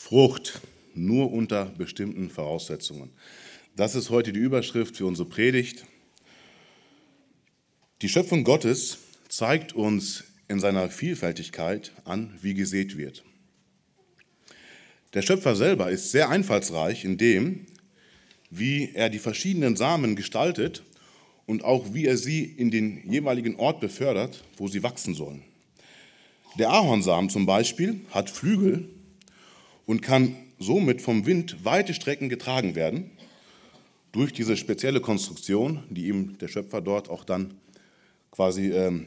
Frucht nur unter bestimmten Voraussetzungen. Das ist heute die Überschrift für unsere Predigt. Die Schöpfung Gottes zeigt uns in seiner Vielfältigkeit an, wie gesät wird. Der Schöpfer selber ist sehr einfallsreich in dem, wie er die verschiedenen Samen gestaltet und auch wie er sie in den jeweiligen Ort befördert, wo sie wachsen sollen. Der Ahornsamen zum Beispiel hat Flügel und kann somit vom Wind weite Strecken getragen werden durch diese spezielle Konstruktion, die ihm der Schöpfer dort auch dann quasi ähm,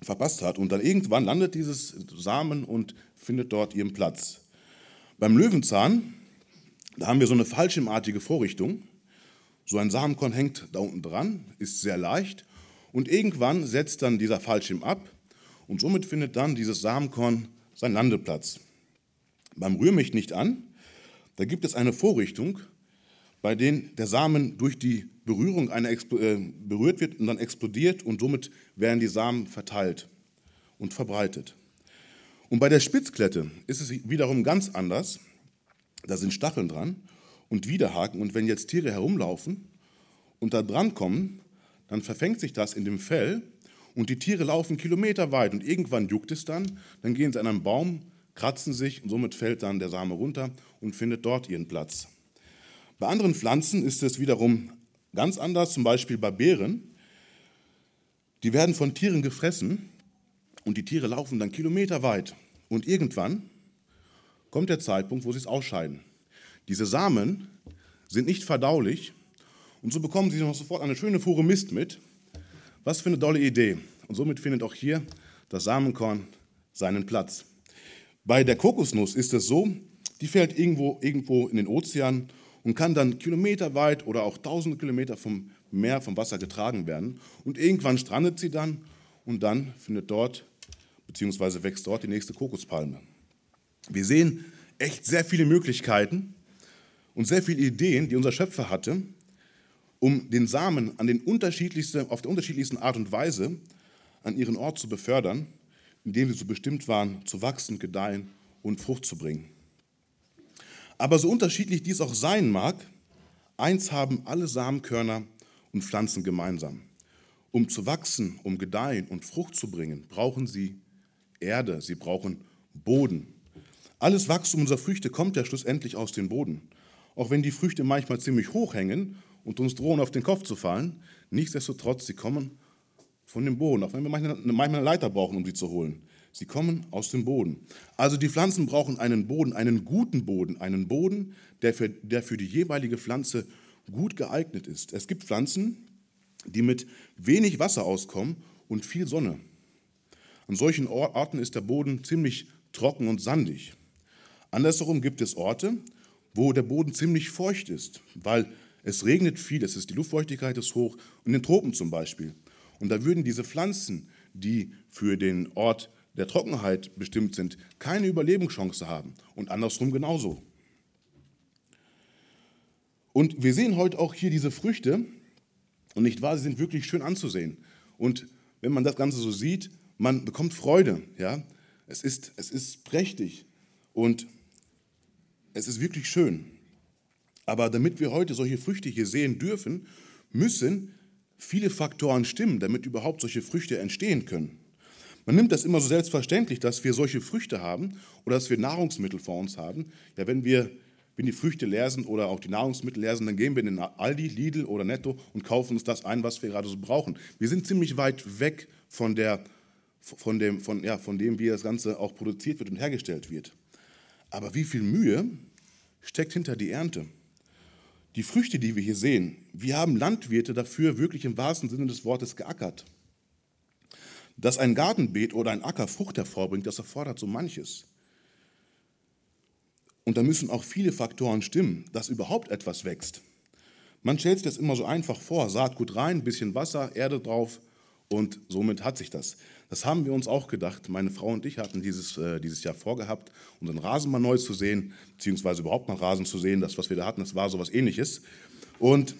verpasst hat. Und dann irgendwann landet dieses Samen und findet dort ihren Platz. Beim Löwenzahn, da haben wir so eine fallschirmartige Vorrichtung. So ein Samenkorn hängt da unten dran, ist sehr leicht und irgendwann setzt dann dieser Fallschirm ab und somit findet dann dieses Samenkorn seinen Landeplatz. Beim Rühr mich nicht an, da gibt es eine Vorrichtung, bei der der Samen durch die Berührung äh, berührt wird und dann explodiert und somit werden die Samen verteilt und verbreitet. Und bei der Spitzklette ist es wiederum ganz anders. Da sind Stacheln dran und Widerhaken. Und wenn jetzt Tiere herumlaufen und da dran kommen, dann verfängt sich das in dem Fell und die Tiere laufen kilometerweit und irgendwann juckt es dann, dann gehen sie an einen Baum, kratzen sich und somit fällt dann der Same runter und findet dort ihren Platz. Bei anderen Pflanzen ist es wiederum ganz anders, zum Beispiel bei Beeren. Die werden von Tieren gefressen und die Tiere laufen dann kilometerweit und irgendwann kommt der Zeitpunkt, wo sie es ausscheiden. Diese Samen sind nicht verdaulich und so bekommen sie noch sofort eine schöne Fuhre Mist mit. Was für eine tolle Idee. Und somit findet auch hier das Samenkorn seinen Platz. Bei der Kokosnuss ist es so, die fällt irgendwo, irgendwo in den Ozean und kann dann kilometerweit oder auch tausende Kilometer vom Meer, vom Wasser getragen werden. Und irgendwann strandet sie dann und dann findet dort, beziehungsweise wächst dort die nächste Kokospalme. Wir sehen echt sehr viele Möglichkeiten und sehr viele Ideen, die unser Schöpfer hatte, um den Samen an den unterschiedlichsten, auf der unterschiedlichsten Art und Weise an ihren Ort zu befördern, indem sie so bestimmt waren, zu wachsen, gedeihen und Frucht zu bringen. Aber so unterschiedlich dies auch sein mag, eins haben alle Samenkörner und Pflanzen gemeinsam. Um zu wachsen, um gedeihen und Frucht zu bringen, brauchen sie Erde, sie brauchen Boden. Alles Wachstum unserer Früchte kommt ja schlussendlich aus dem Boden. Auch wenn die Früchte manchmal ziemlich hoch hängen und uns drohen, auf den Kopf zu fallen, nichtsdestotrotz, sie kommen von dem Boden, auch wenn wir manchmal eine Leiter brauchen, um sie zu holen. Sie kommen aus dem Boden. Also die Pflanzen brauchen einen Boden, einen guten Boden, einen Boden, der für, der für die jeweilige Pflanze gut geeignet ist. Es gibt Pflanzen, die mit wenig Wasser auskommen und viel Sonne. An solchen Orten ist der Boden ziemlich trocken und sandig. Andersherum gibt es Orte, wo der Boden ziemlich feucht ist, weil es regnet viel, es ist, die Luftfeuchtigkeit ist hoch, in den Tropen zum Beispiel. Und da würden diese Pflanzen, die für den Ort der Trockenheit bestimmt sind, keine Überlebenschance haben. Und andersrum genauso. Und wir sehen heute auch hier diese Früchte. Und nicht wahr, sie sind wirklich schön anzusehen. Und wenn man das Ganze so sieht, man bekommt Freude. Ja? Es, ist, es ist prächtig und es ist wirklich schön. Aber damit wir heute solche Früchte hier sehen dürfen, müssen viele Faktoren stimmen, damit überhaupt solche Früchte entstehen können. Man nimmt das immer so selbstverständlich, dass wir solche Früchte haben oder dass wir Nahrungsmittel vor uns haben. Ja, wenn wir wenn die Früchte leer sind oder auch die Nahrungsmittel leer sind, dann gehen wir in den Aldi, Lidl oder Netto und kaufen uns das ein, was wir gerade so brauchen. Wir sind ziemlich weit weg von, der, von, dem, von, ja, von dem, wie das Ganze auch produziert wird und hergestellt wird. Aber wie viel Mühe steckt hinter die Ernte? Die Früchte, die wir hier sehen, wir haben Landwirte dafür wirklich im wahrsten Sinne des Wortes geackert. Dass ein Gartenbeet oder ein Acker Frucht hervorbringt, das erfordert so manches. Und da müssen auch viele Faktoren stimmen, dass überhaupt etwas wächst. Man stellt sich das immer so einfach vor, Saatgut rein, bisschen Wasser, Erde drauf und somit hat sich das. Das haben wir uns auch gedacht. Meine Frau und ich hatten dieses, äh, dieses Jahr vorgehabt, unseren Rasen mal neu zu sehen, beziehungsweise überhaupt mal Rasen zu sehen. Das, was wir da hatten, das war so was ähnliches. Und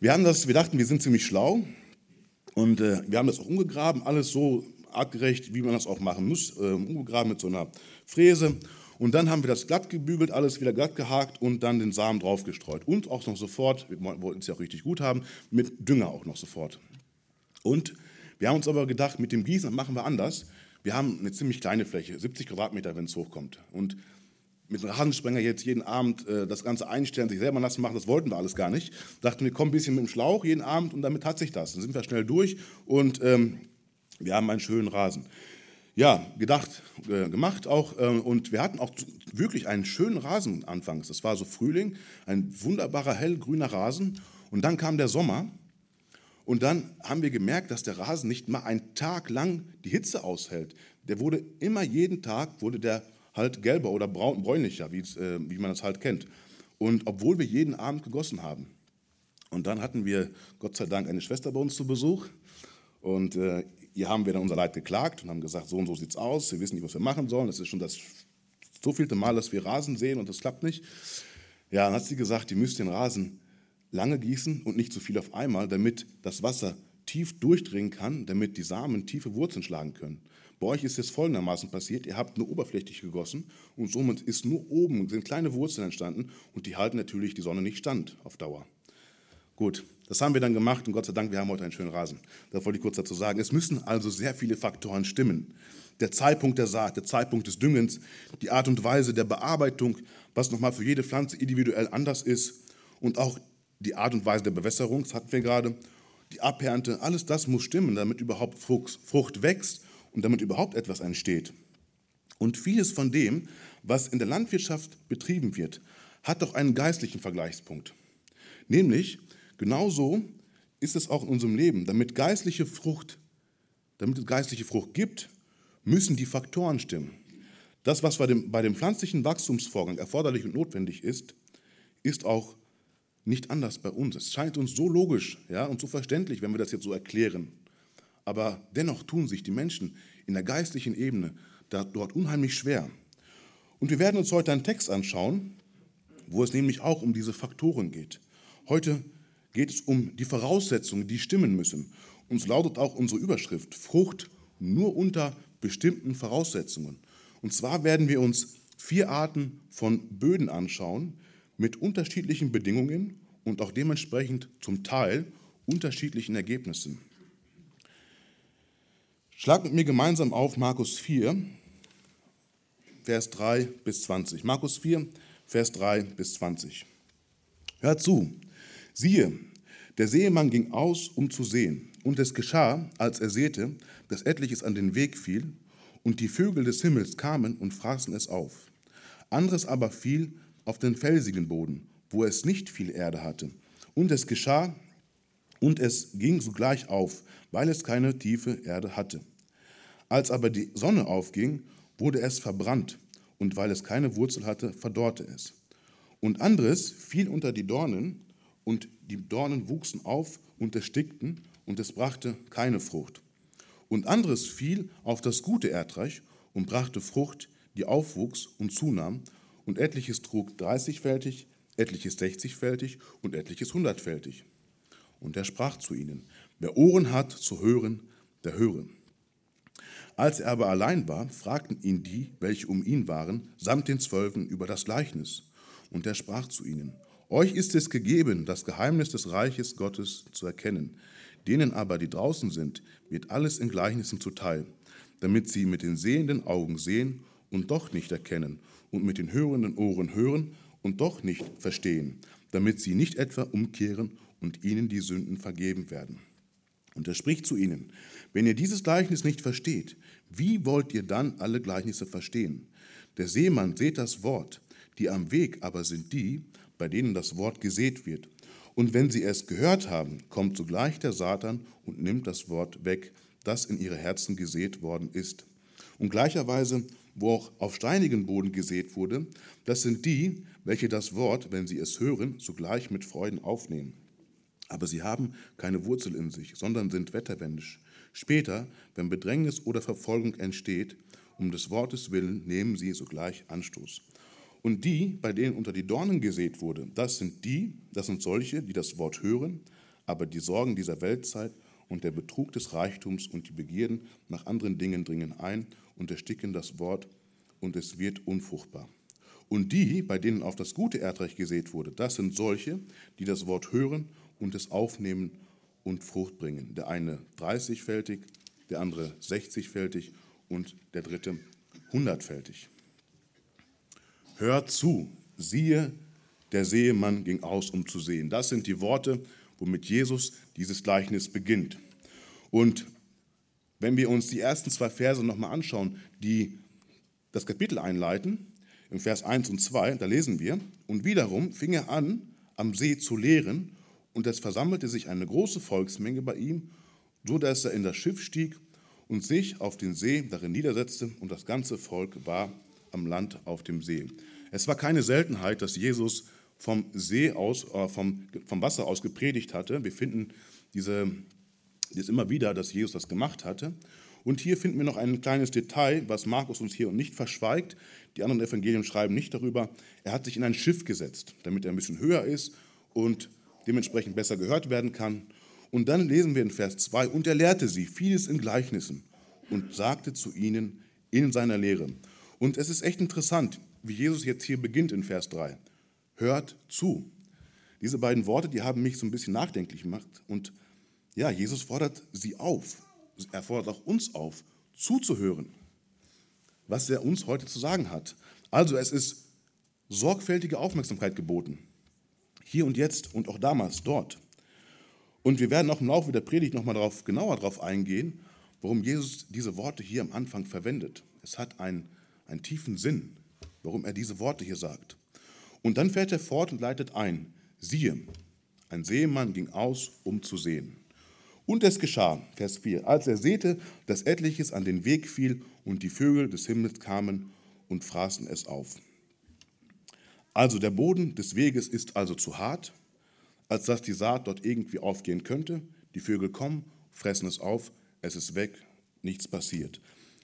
wir, haben das, wir dachten, wir sind ziemlich schlau und äh, wir haben das auch umgegraben, alles so artgerecht, wie man das auch machen muss, äh, umgegraben mit so einer Fräse. Und dann haben wir das glatt gebügelt, alles wieder glatt gehakt und dann den Samen draufgestreut. Und auch noch sofort, wir wollten es ja auch richtig gut haben, mit Dünger auch noch sofort. Und wir haben uns aber gedacht, mit dem Gießen machen wir anders. Wir haben eine ziemlich kleine Fläche, 70 Quadratmeter, wenn es hochkommt. Und mit einem Rasensprenger jetzt jeden Abend äh, das Ganze einstellen, sich selber nass machen, das wollten wir alles gar nicht. Dachten wir, kommen ein bisschen mit dem Schlauch jeden Abend und damit hat sich das. Dann sind wir schnell durch und ähm, wir haben einen schönen Rasen. Ja, gedacht, äh, gemacht auch. Äh, und wir hatten auch wirklich einen schönen Rasen anfangs. Das war so Frühling, ein wunderbarer hellgrüner Rasen. Und dann kam der Sommer. Und dann haben wir gemerkt, dass der Rasen nicht mal einen Tag lang die Hitze aushält. Der wurde immer jeden Tag, wurde der halt gelber oder braun, bräunlicher, wie, äh, wie man das halt kennt. Und obwohl wir jeden Abend gegossen haben. Und dann hatten wir Gott sei Dank eine Schwester bei uns zu Besuch. Und äh, ihr haben wir dann unser Leid geklagt und haben gesagt, so und so sieht es aus, wir wissen nicht, was wir machen sollen. Das ist schon das so vielte Mal, dass wir Rasen sehen und das klappt nicht. Ja, dann hat sie gesagt, ihr müsst den Rasen lange gießen und nicht zu viel auf einmal, damit das Wasser tief durchdringen kann, damit die Samen tiefe Wurzeln schlagen können. Bei euch ist es folgendermaßen passiert, ihr habt nur oberflächlich gegossen und somit ist nur oben, sind kleine Wurzeln entstanden und die halten natürlich die Sonne nicht stand auf Dauer. Gut, das haben wir dann gemacht und Gott sei Dank, wir haben heute einen schönen Rasen. Das wollte ich kurz dazu sagen. Es müssen also sehr viele Faktoren stimmen. Der Zeitpunkt der Saat, der Zeitpunkt des Düngens, die Art und Weise der Bearbeitung, was nochmal für jede Pflanze individuell anders ist und auch die Art und Weise der Bewässerung, das hatten wir gerade, die Abernte, alles das muss stimmen, damit überhaupt Frucht wächst und damit überhaupt etwas entsteht. Und vieles von dem, was in der Landwirtschaft betrieben wird, hat doch einen geistlichen Vergleichspunkt. Nämlich, genauso ist es auch in unserem Leben. Damit geistliche Frucht, damit es geistliche Frucht gibt, müssen die Faktoren stimmen. Das, was bei dem, bei dem pflanzlichen Wachstumsvorgang erforderlich und notwendig ist, ist auch nicht anders bei uns. Es scheint uns so logisch ja, und so verständlich, wenn wir das jetzt so erklären. Aber dennoch tun sich die Menschen in der geistlichen Ebene dort unheimlich schwer. Und wir werden uns heute einen Text anschauen, wo es nämlich auch um diese Faktoren geht. Heute geht es um die Voraussetzungen, die stimmen müssen. Uns lautet auch unsere Überschrift Frucht nur unter bestimmten Voraussetzungen. Und zwar werden wir uns vier Arten von Böden anschauen mit unterschiedlichen Bedingungen und auch dementsprechend zum Teil unterschiedlichen Ergebnissen. Schlag mit mir gemeinsam auf Markus 4, Vers 3 bis 20. Markus 4, Vers 3 bis 20. Hört zu. Siehe, der Seemann ging aus, um zu sehen. Und es geschah, als er säte, dass etliches an den Weg fiel, und die Vögel des Himmels kamen und fraßen es auf. Anderes aber fiel auf den felsigen Boden, wo es nicht viel Erde hatte. Und es geschah, und es ging sogleich auf, weil es keine tiefe Erde hatte. Als aber die Sonne aufging, wurde es verbrannt, und weil es keine Wurzel hatte, verdorrte es. Und anderes fiel unter die Dornen, und die Dornen wuchsen auf und erstickten, und es brachte keine Frucht. Und anderes fiel auf das gute Erdreich und brachte Frucht, die aufwuchs und zunahm, und etliches trug dreißigfältig, etliches sechzigfältig und etliches hundertfältig. Und er sprach zu ihnen, wer Ohren hat zu hören, der höre. Als er aber allein war, fragten ihn die, welche um ihn waren, samt den Zwölfen über das Gleichnis. Und er sprach zu ihnen, euch ist es gegeben, das Geheimnis des Reiches Gottes zu erkennen. Denen aber, die draußen sind, wird alles in Gleichnissen zuteil, damit sie mit den sehenden Augen sehen und doch nicht erkennen, und mit den hörenden Ohren hören und doch nicht verstehen, damit sie nicht etwa umkehren und ihnen die Sünden vergeben werden. Und er spricht zu ihnen, wenn ihr dieses Gleichnis nicht versteht, wie wollt ihr dann alle Gleichnisse verstehen? Der Seemann sät das Wort, die am Weg aber sind die, bei denen das Wort gesät wird. Und wenn sie es gehört haben, kommt sogleich der Satan und nimmt das Wort weg, das in ihre Herzen gesät worden ist. Und gleicherweise, wo auch auf steinigen Boden gesät wurde, das sind die, welche das Wort, wenn sie es hören, sogleich mit Freuden aufnehmen. Aber sie haben keine Wurzel in sich, sondern sind wetterwendisch. Später, wenn Bedrängnis oder Verfolgung entsteht, um des Wortes willen, nehmen sie sogleich Anstoß. Und die, bei denen unter die Dornen gesät wurde, das sind die, das sind solche, die das Wort hören, aber die Sorgen dieser Weltzeit und der Betrug des Reichtums und die Begierden nach anderen Dingen dringen ein und ersticken das Wort, und es wird unfruchtbar. Und die, bei denen auf das gute Erdreich gesät wurde, das sind solche, die das Wort hören und es aufnehmen und Frucht bringen. Der eine 30-fältig, der andere 60-fältig und der dritte 100-fältig. Hört zu, siehe, der Seemann ging aus, um zu sehen. Das sind die Worte, womit Jesus dieses Gleichnis beginnt. Und wenn wir uns die ersten zwei Verse nochmal anschauen, die das Kapitel einleiten, im Vers 1 und 2, da lesen wir, und wiederum fing er an, am See zu lehren, und es versammelte sich eine große Volksmenge bei ihm, so dass er in das Schiff stieg und sich auf den See darin niedersetzte, und das ganze Volk war am Land auf dem See. Es war keine Seltenheit, dass Jesus vom See aus, äh, vom, vom Wasser aus gepredigt hatte. Wir finden diese, das immer wieder, dass Jesus das gemacht hatte. Und hier finden wir noch ein kleines Detail, was Markus uns hier nicht verschweigt. Die anderen Evangelien schreiben nicht darüber. Er hat sich in ein Schiff gesetzt, damit er ein bisschen höher ist und dementsprechend besser gehört werden kann. Und dann lesen wir in Vers 2, und er lehrte sie vieles in Gleichnissen und sagte zu ihnen in seiner Lehre. Und es ist echt interessant, wie Jesus jetzt hier beginnt in Vers 3. Hört zu. Diese beiden Worte, die haben mich so ein bisschen nachdenklich gemacht. Und ja, Jesus fordert sie auf. Er fordert auch uns auf, zuzuhören, was er uns heute zu sagen hat. Also es ist sorgfältige Aufmerksamkeit geboten. Hier und jetzt und auch damals dort. Und wir werden auch im Laufe der Predigt nochmal darauf, genauer darauf eingehen, warum Jesus diese Worte hier am Anfang verwendet. Es hat einen, einen tiefen Sinn, warum er diese Worte hier sagt. Und dann fährt er fort und leitet ein. Siehe, ein Seemann ging aus, um zu sehen. Und es geschah, Vers 4, als er sehte, dass etliches an den Weg fiel und die Vögel des Himmels kamen und fraßen es auf. Also der Boden des Weges ist also zu hart, als dass die Saat dort irgendwie aufgehen könnte. Die Vögel kommen, fressen es auf, es ist weg, nichts passiert.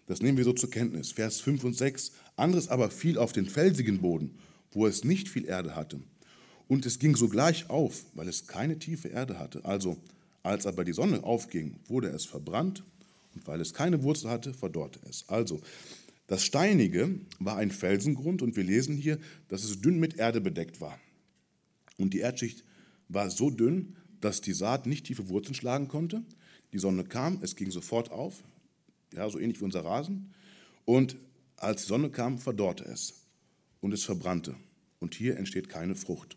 Das nehmen wir so zur Kenntnis. Vers 5 und 6. Anderes aber fiel auf den felsigen Boden, wo es nicht viel Erde hatte. Und es ging sogleich auf, weil es keine tiefe Erde hatte. Also, als aber die Sonne aufging, wurde es verbrannt. Und weil es keine Wurzel hatte, verdorrte es. Also, das Steinige war ein Felsengrund und wir lesen hier, dass es dünn mit Erde bedeckt war. Und die Erdschicht war so dünn, dass die Saat nicht tiefe Wurzeln schlagen konnte. Die Sonne kam, es ging sofort auf, ja, so ähnlich wie unser Rasen. Und als die Sonne kam, verdorrte es und es verbrannte. Und hier entsteht keine Frucht.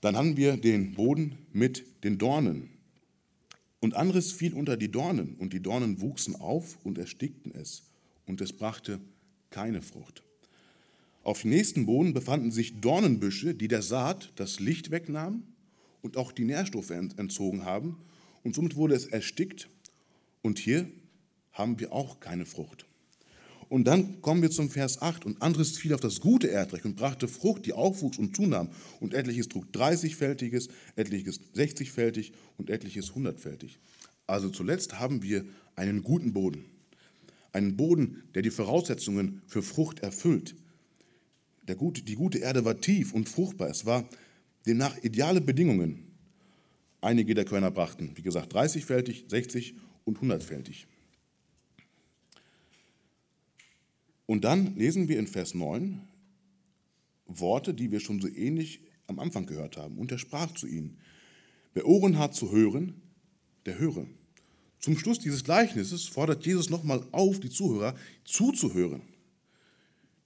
Dann haben wir den Boden mit den Dornen. Und anderes fiel unter die Dornen, und die Dornen wuchsen auf und erstickten es, und es brachte keine Frucht. Auf dem nächsten Boden befanden sich Dornenbüsche, die der Saat das Licht wegnahmen und auch die Nährstoffe entzogen haben, und somit wurde es erstickt, und hier haben wir auch keine Frucht. Und dann kommen wir zum Vers 8. Und anderes fiel auf das gute Erdreich und brachte Frucht, die aufwuchs und zunahm. Und etliches trug 30-fältiges, etliches 60-fältig und etliches 100-fältig. Also zuletzt haben wir einen guten Boden. Einen Boden, der die Voraussetzungen für Frucht erfüllt. Der gute, die gute Erde war tief und fruchtbar. Es war demnach ideale Bedingungen. Einige der Körner brachten, wie gesagt, 30-fältig, 60 und 100-fältig. Und dann lesen wir in Vers 9 Worte, die wir schon so ähnlich am Anfang gehört haben. Und er sprach zu ihnen, wer Ohren hat zu hören, der höre. Zum Schluss dieses Gleichnisses fordert Jesus nochmal auf, die Zuhörer zuzuhören.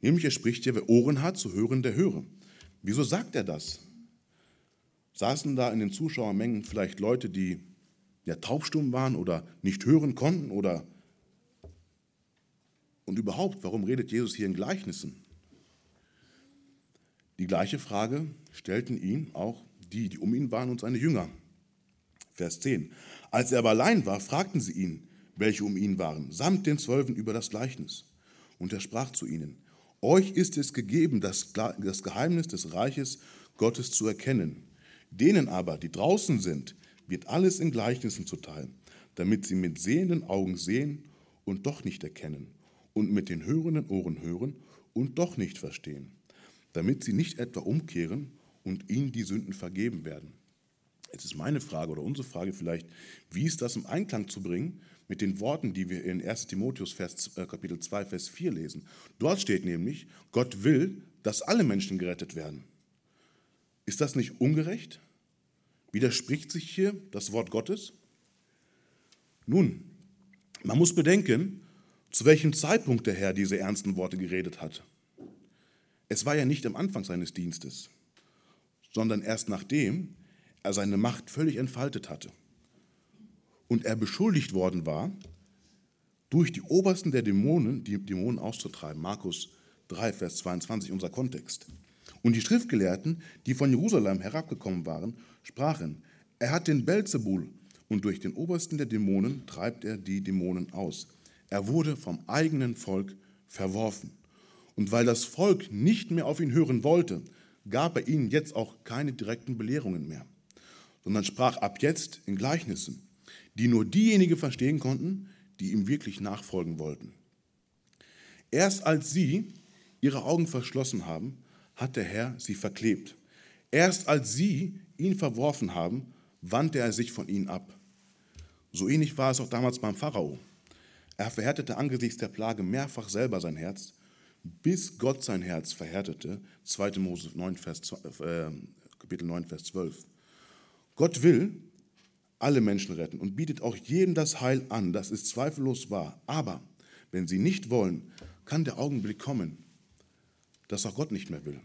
Nämlich er spricht ja, wer Ohren hat zu hören, der höre. Wieso sagt er das? Saßen da in den Zuschauermengen vielleicht Leute, die ja taubstumm waren oder nicht hören konnten oder und überhaupt, warum redet Jesus hier in Gleichnissen? Die gleiche Frage stellten ihn auch die, die um ihn waren und seine Jünger. Vers 10. Als er aber allein war, fragten sie ihn, welche um ihn waren, samt den Zwölfen über das Gleichnis. Und er sprach zu ihnen, euch ist es gegeben, das, das Geheimnis des Reiches Gottes zu erkennen. Denen aber, die draußen sind, wird alles in Gleichnissen zuteil, damit sie mit sehenden Augen sehen und doch nicht erkennen und mit den hörenden Ohren hören und doch nicht verstehen, damit sie nicht etwa umkehren und ihnen die Sünden vergeben werden. Jetzt ist meine Frage oder unsere Frage vielleicht, wie ist das im Einklang zu bringen mit den Worten, die wir in 1 Timotheus Vers, äh, Kapitel 2, Vers 4 lesen. Dort steht nämlich, Gott will, dass alle Menschen gerettet werden. Ist das nicht ungerecht? Widerspricht sich hier das Wort Gottes? Nun, man muss bedenken, zu welchem Zeitpunkt der Herr diese ernsten Worte geredet hat. Es war ja nicht am Anfang seines Dienstes, sondern erst nachdem er seine Macht völlig entfaltet hatte und er beschuldigt worden war, durch die Obersten der Dämonen die Dämonen auszutreiben. Markus 3, Vers 22, unser Kontext. Und die Schriftgelehrten, die von Jerusalem herabgekommen waren, sprachen, er hat den Belzebul und durch den Obersten der Dämonen treibt er die Dämonen aus. Er wurde vom eigenen Volk verworfen. Und weil das Volk nicht mehr auf ihn hören wollte, gab er ihnen jetzt auch keine direkten Belehrungen mehr, sondern sprach ab jetzt in Gleichnissen, die nur diejenigen verstehen konnten, die ihm wirklich nachfolgen wollten. Erst als sie ihre Augen verschlossen haben, hat der Herr sie verklebt. Erst als sie ihn verworfen haben, wandte er sich von ihnen ab. So ähnlich war es auch damals beim Pharao. Er verhärtete angesichts der Plage mehrfach selber sein Herz, bis Gott sein Herz verhärtete. 2. Mose 9, Vers, äh, Kapitel 9, Vers 12. Gott will alle Menschen retten und bietet auch jedem das Heil an, das ist zweifellos wahr. Aber wenn sie nicht wollen, kann der Augenblick kommen, dass auch Gott nicht mehr will.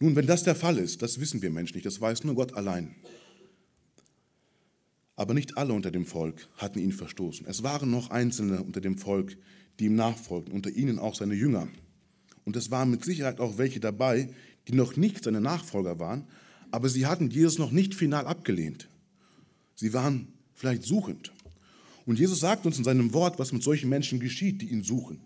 Nun, wenn das der Fall ist, das wissen wir Menschen nicht, das weiß nur Gott allein. Aber nicht alle unter dem Volk hatten ihn verstoßen. Es waren noch Einzelne unter dem Volk, die ihm nachfolgten, unter ihnen auch seine Jünger. Und es waren mit Sicherheit auch welche dabei, die noch nicht seine Nachfolger waren, aber sie hatten Jesus noch nicht final abgelehnt. Sie waren vielleicht suchend. Und Jesus sagt uns in seinem Wort, was mit solchen Menschen geschieht, die ihn suchen.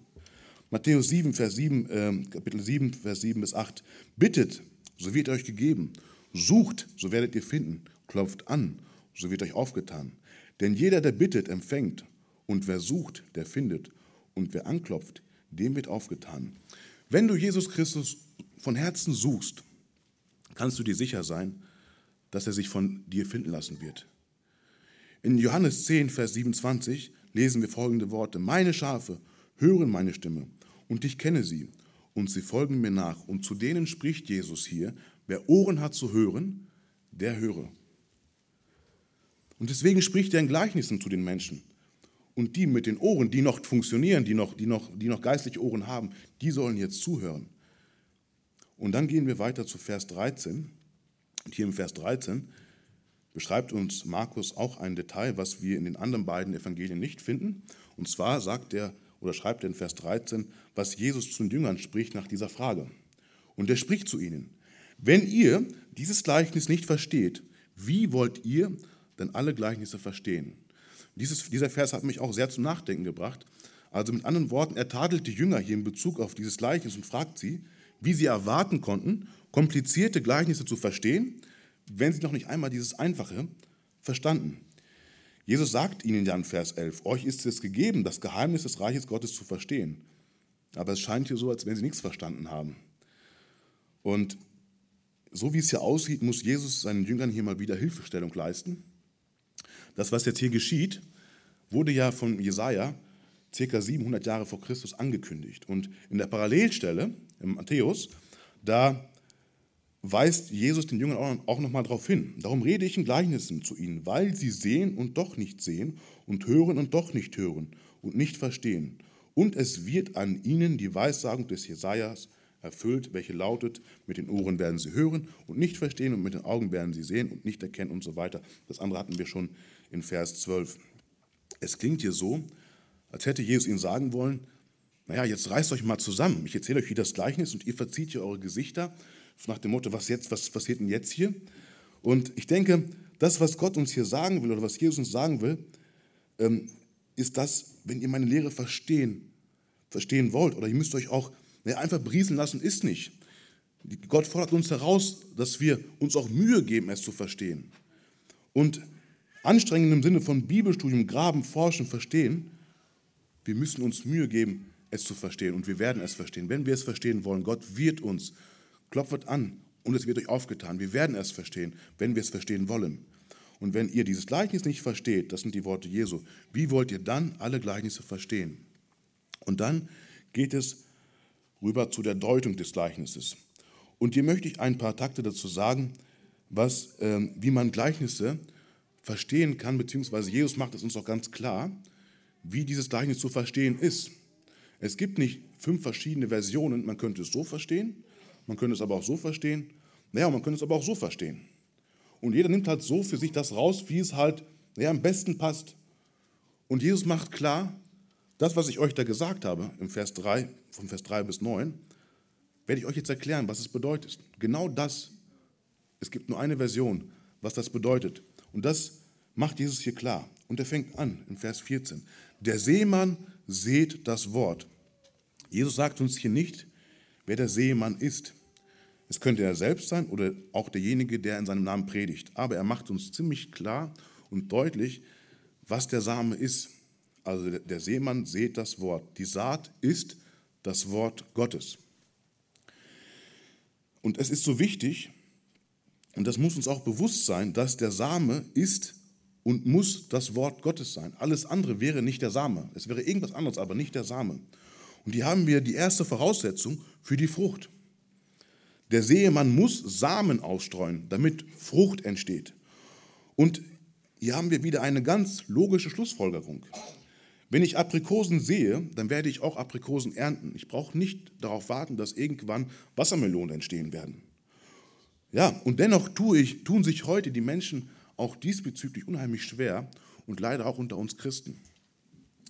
Matthäus 7, Vers 7, äh, Kapitel 7, Vers 7 bis 8. Bittet, so wird euch gegeben. Sucht, so werdet ihr finden. Klopft an, so wird euch aufgetan. Denn jeder, der bittet, empfängt. Und wer sucht, der findet. Und wer anklopft, dem wird aufgetan. Wenn du Jesus Christus von Herzen suchst, kannst du dir sicher sein, dass er sich von dir finden lassen wird. In Johannes 10, Vers 27 lesen wir folgende Worte. Meine Schafe hören meine Stimme und ich kenne sie und sie folgen mir nach. Und zu denen spricht Jesus hier, wer Ohren hat zu hören, der höre. Und deswegen spricht er in Gleichnissen zu den Menschen. Und die mit den Ohren, die noch funktionieren, die noch, die noch, die noch geistliche Ohren haben, die sollen jetzt zuhören. Und dann gehen wir weiter zu Vers 13. Und hier im Vers 13 beschreibt uns Markus auch ein Detail, was wir in den anderen beiden Evangelien nicht finden. Und zwar sagt er oder schreibt er in Vers 13, was Jesus zu den Jüngern spricht nach dieser Frage. Und er spricht zu ihnen, wenn ihr dieses Gleichnis nicht versteht, wie wollt ihr denn alle Gleichnisse verstehen? Dieses, dieser Vers hat mich auch sehr zum Nachdenken gebracht. Also mit anderen Worten, er tadelt die Jünger hier in Bezug auf dieses Gleichnis und fragt sie, wie sie erwarten konnten, komplizierte Gleichnisse zu verstehen, wenn sie noch nicht einmal dieses Einfache verstanden. Jesus sagt ihnen ja in Vers 11, euch ist es gegeben, das Geheimnis des Reiches Gottes zu verstehen. Aber es scheint hier so, als wenn sie nichts verstanden haben. Und so wie es hier aussieht, muss Jesus seinen Jüngern hier mal wieder Hilfestellung leisten. Das, was jetzt hier geschieht, wurde ja von Jesaja ca. 700 Jahre vor Christus angekündigt. Und in der Parallelstelle, im Matthäus, da weist Jesus den Jüngern auch nochmal darauf hin. Darum rede ich in Gleichnissen zu ihnen, weil sie sehen und doch nicht sehen und hören und doch nicht hören und nicht verstehen. Und es wird an ihnen die Weissagung des Jesajas erfüllt, welche lautet: Mit den Ohren werden sie hören und nicht verstehen und mit den Augen werden sie sehen und nicht erkennen und so weiter. Das andere hatten wir schon in Vers 12. Es klingt hier so, als hätte Jesus ihnen sagen wollen: Naja, jetzt reißt euch mal zusammen. Ich erzähle euch wie das Gleichnis und ihr verzieht hier eure Gesichter nach dem Motto, was jetzt, was passiert denn jetzt hier? Und ich denke, das, was Gott uns hier sagen will oder was Jesus uns sagen will, ähm, ist das, wenn ihr meine Lehre verstehen, verstehen wollt, oder ihr müsst euch auch ja, einfach brieseln lassen, ist nicht. Gott fordert uns heraus, dass wir uns auch Mühe geben, es zu verstehen. Und anstrengend im Sinne von Bibelstudium, Graben, Forschen, Verstehen, wir müssen uns Mühe geben, es zu verstehen und wir werden es verstehen. Wenn wir es verstehen wollen, Gott wird uns klopft an und es wird euch aufgetan. Wir werden es verstehen, wenn wir es verstehen wollen. Und wenn ihr dieses Gleichnis nicht versteht, das sind die Worte Jesu, wie wollt ihr dann alle Gleichnisse verstehen? Und dann geht es rüber zu der Deutung des Gleichnisses. Und hier möchte ich ein paar Takte dazu sagen, was, äh, wie man Gleichnisse verstehen kann, beziehungsweise Jesus macht es uns auch ganz klar, wie dieses Gleichnis zu verstehen ist. Es gibt nicht fünf verschiedene Versionen, man könnte es so verstehen, man könnte es aber auch so verstehen, naja, man könnte es aber auch so verstehen. Und jeder nimmt halt so für sich das raus, wie es halt naja, am besten passt. Und Jesus macht klar, das, was ich euch da gesagt habe, im Vers 3, von Vers 3 bis 9, werde ich euch jetzt erklären, was es bedeutet. Genau das. Es gibt nur eine Version, was das bedeutet. Und das macht Jesus hier klar. Und er fängt an in Vers 14. Der Seemann seht das Wort. Jesus sagt uns hier nicht, wer der Seemann ist. Es könnte er selbst sein oder auch derjenige, der in seinem Namen predigt. Aber er macht uns ziemlich klar und deutlich, was der Same ist. Also der Seemann seht das Wort. Die Saat ist das Wort Gottes. Und es ist so wichtig, und das muss uns auch bewusst sein, dass der Same ist und muss das Wort Gottes sein. Alles andere wäre nicht der Same. Es wäre irgendwas anderes, aber nicht der Same. Und hier haben wir die erste Voraussetzung für die Frucht. Der Seemann muss Samen ausstreuen, damit Frucht entsteht. Und hier haben wir wieder eine ganz logische Schlussfolgerung. Wenn ich Aprikosen sehe, dann werde ich auch Aprikosen ernten. Ich brauche nicht darauf warten, dass irgendwann Wassermelonen entstehen werden. Ja, und dennoch tue ich, tun sich heute die Menschen auch diesbezüglich unheimlich schwer und leider auch unter uns Christen.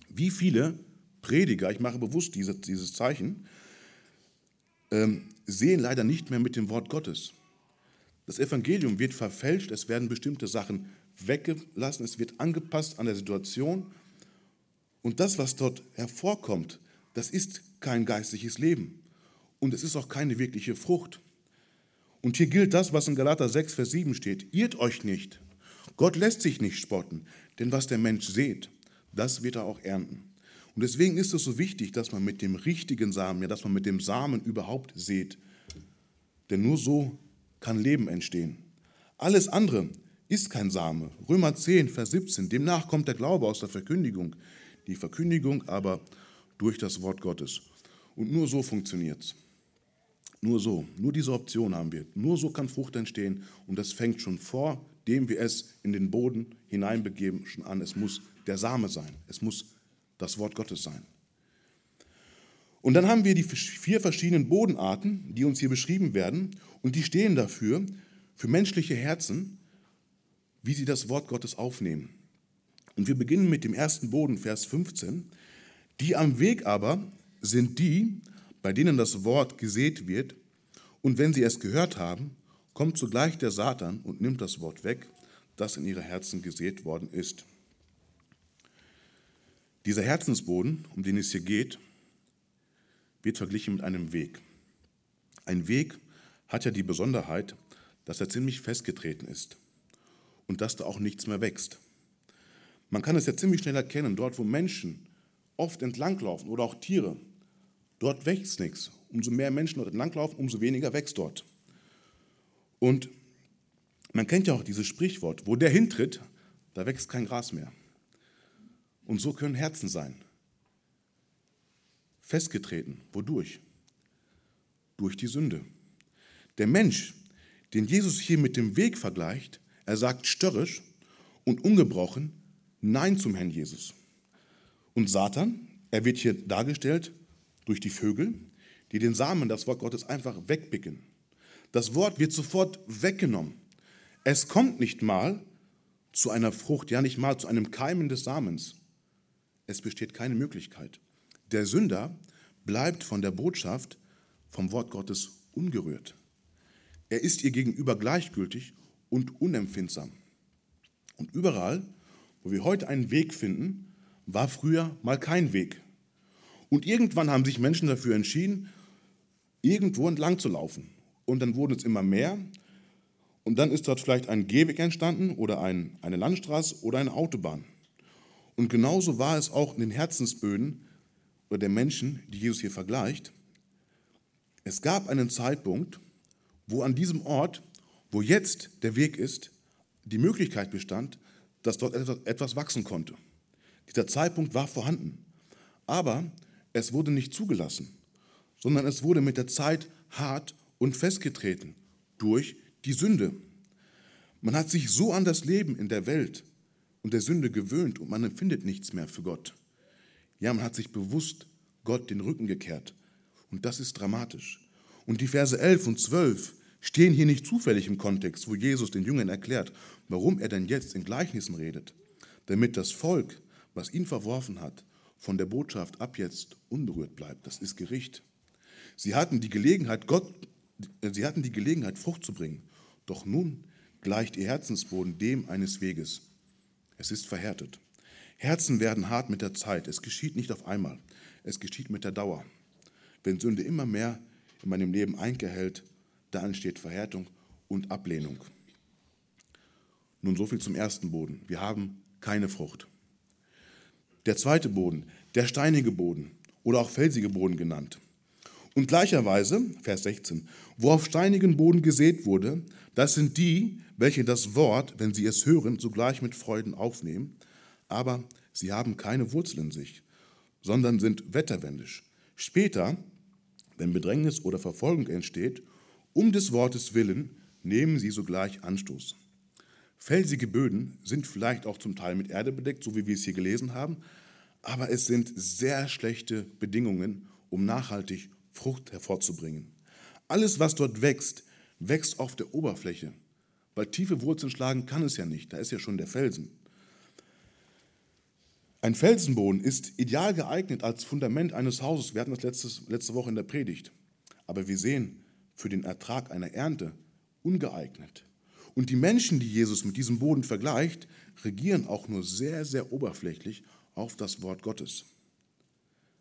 Wie viele Prediger, ich mache bewusst dieses, dieses Zeichen, ähm, sehen leider nicht mehr mit dem Wort Gottes. Das Evangelium wird verfälscht, es werden bestimmte Sachen weggelassen, es wird angepasst an der Situation. Und das, was dort hervorkommt, das ist kein geistliches Leben. Und es ist auch keine wirkliche Frucht. Und hier gilt das, was in Galater 6, Vers 7 steht. Irrt euch nicht. Gott lässt sich nicht spotten, denn was der Mensch sät, das wird er auch ernten. Und deswegen ist es so wichtig, dass man mit dem richtigen Samen, ja, dass man mit dem Samen überhaupt sät. Denn nur so kann Leben entstehen. Alles andere ist kein Same. Römer 10, Vers 17. Demnach kommt der Glaube aus der Verkündigung, die Verkündigung aber durch das Wort Gottes. Und nur so funktioniert es. Nur so, nur diese Option haben wir. Nur so kann Frucht entstehen und das fängt schon vor, dem wir es in den Boden hineinbegeben, schon an. Es muss der Same sein. Es muss das Wort Gottes sein. Und dann haben wir die vier verschiedenen Bodenarten, die uns hier beschrieben werden, und die stehen dafür, für menschliche Herzen, wie sie das Wort Gottes aufnehmen. Und wir beginnen mit dem ersten Boden, Vers 15. Die am Weg aber sind die, bei denen das Wort gesät wird, und wenn sie es gehört haben, kommt sogleich der Satan und nimmt das Wort weg, das in ihre Herzen gesät worden ist. Dieser Herzensboden, um den es hier geht, wird verglichen mit einem Weg. Ein Weg hat ja die Besonderheit, dass er ziemlich festgetreten ist und dass da auch nichts mehr wächst. Man kann es ja ziemlich schnell erkennen, dort wo Menschen oft entlanglaufen oder auch Tiere, dort wächst nichts. Umso mehr Menschen dort entlanglaufen, umso weniger wächst dort. Und man kennt ja auch dieses Sprichwort, wo der hintritt, da wächst kein Gras mehr. Und so können Herzen sein. Festgetreten. Wodurch? Durch die Sünde. Der Mensch, den Jesus hier mit dem Weg vergleicht, er sagt störrisch und ungebrochen Nein zum Herrn Jesus. Und Satan, er wird hier dargestellt durch die Vögel, die den Samen, das Wort Gottes, einfach wegpicken. Das Wort wird sofort weggenommen. Es kommt nicht mal zu einer Frucht, ja nicht mal zu einem Keimen des Samens. Es besteht keine Möglichkeit. Der Sünder bleibt von der Botschaft vom Wort Gottes ungerührt. Er ist ihr gegenüber gleichgültig und unempfindsam. Und überall, wo wir heute einen Weg finden, war früher mal kein Weg. Und irgendwann haben sich Menschen dafür entschieden, irgendwo entlang zu laufen. Und dann wurden es immer mehr. Und dann ist dort vielleicht ein Gehweg entstanden oder ein, eine Landstraße oder eine Autobahn. Und genauso war es auch in den Herzensböden oder der Menschen, die Jesus hier vergleicht. Es gab einen Zeitpunkt, wo an diesem Ort, wo jetzt der Weg ist, die Möglichkeit bestand, dass dort etwas wachsen konnte. Dieser Zeitpunkt war vorhanden. Aber es wurde nicht zugelassen, sondern es wurde mit der Zeit hart und festgetreten durch die Sünde. Man hat sich so an das Leben in der Welt und der Sünde gewöhnt und man empfindet nichts mehr für Gott. Ja, man hat sich bewusst Gott den Rücken gekehrt. Und das ist dramatisch. Und die Verse 11 und 12 stehen hier nicht zufällig im Kontext, wo Jesus den Jüngern erklärt, warum er denn jetzt in Gleichnissen redet. Damit das Volk, was ihn verworfen hat, von der Botschaft ab jetzt unberührt bleibt. Das ist Gericht. Sie hatten die Gelegenheit, Gott, sie hatten die Gelegenheit, Frucht zu bringen. Doch nun gleicht ihr Herzensboden dem eines Weges. Es ist verhärtet. Herzen werden hart mit der Zeit. Es geschieht nicht auf einmal. Es geschieht mit der Dauer. Wenn Sünde immer mehr in meinem Leben eingehält, da entsteht Verhärtung und Ablehnung. Nun so viel zum ersten Boden. Wir haben keine Frucht. Der zweite Boden, der steinige Boden oder auch felsige Boden genannt. Und gleicherweise, Vers 16, wo auf steinigen Boden gesät wurde, das sind die, welche das Wort, wenn sie es hören, sogleich mit Freuden aufnehmen, aber sie haben keine Wurzel in sich, sondern sind wetterwendisch. Später, wenn Bedrängnis oder Verfolgung entsteht, um des Wortes willen, nehmen sie sogleich Anstoß. Felsige Böden sind vielleicht auch zum Teil mit Erde bedeckt, so wie wir es hier gelesen haben, aber es sind sehr schlechte Bedingungen, um nachhaltig Frucht hervorzubringen. Alles, was dort wächst, wächst auf der Oberfläche, weil tiefe Wurzeln schlagen kann es ja nicht, da ist ja schon der Felsen. Ein Felsenboden ist ideal geeignet als Fundament eines Hauses. Wir hatten das letzte, letzte Woche in der Predigt. Aber wir sehen, für den Ertrag einer Ernte ungeeignet. Und die Menschen, die Jesus mit diesem Boden vergleicht, regieren auch nur sehr, sehr oberflächlich auf das Wort Gottes,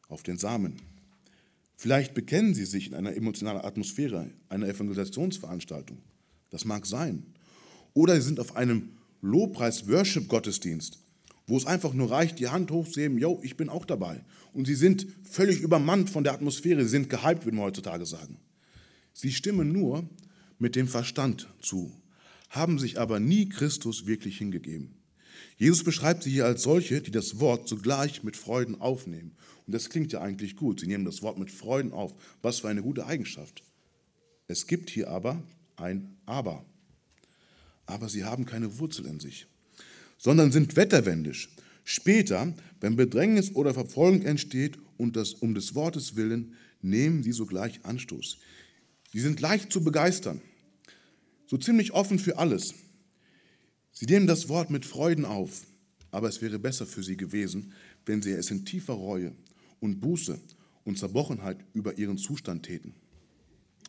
auf den Samen. Vielleicht bekennen sie sich in einer emotionalen Atmosphäre, einer Evangelisationsveranstaltung. Das mag sein. Oder sie sind auf einem Lobpreis-Worship-Gottesdienst, wo es einfach nur reicht, die Hand hochzuheben, yo, ich bin auch dabei. Und sie sind völlig übermannt von der Atmosphäre, sie sind gehypt, würde man heutzutage sagen. Sie stimmen nur mit dem Verstand zu, haben sich aber nie Christus wirklich hingegeben. Jesus beschreibt sie hier als solche, die das Wort zugleich mit Freuden aufnehmen. Und das klingt ja eigentlich gut. Sie nehmen das Wort mit Freuden auf. Was für eine gute Eigenschaft. Es gibt hier aber ein Aber. Aber sie haben keine Wurzel in sich, sondern sind wetterwendisch. Später, wenn Bedrängnis oder Verfolgung entsteht und das um des Wortes willen, nehmen sie sogleich Anstoß. Sie sind leicht zu begeistern, so ziemlich offen für alles. Sie nehmen das Wort mit Freuden auf, aber es wäre besser für sie gewesen, wenn sie es in tiefer Reue und Buße und Zerbrochenheit über ihren Zustand täten.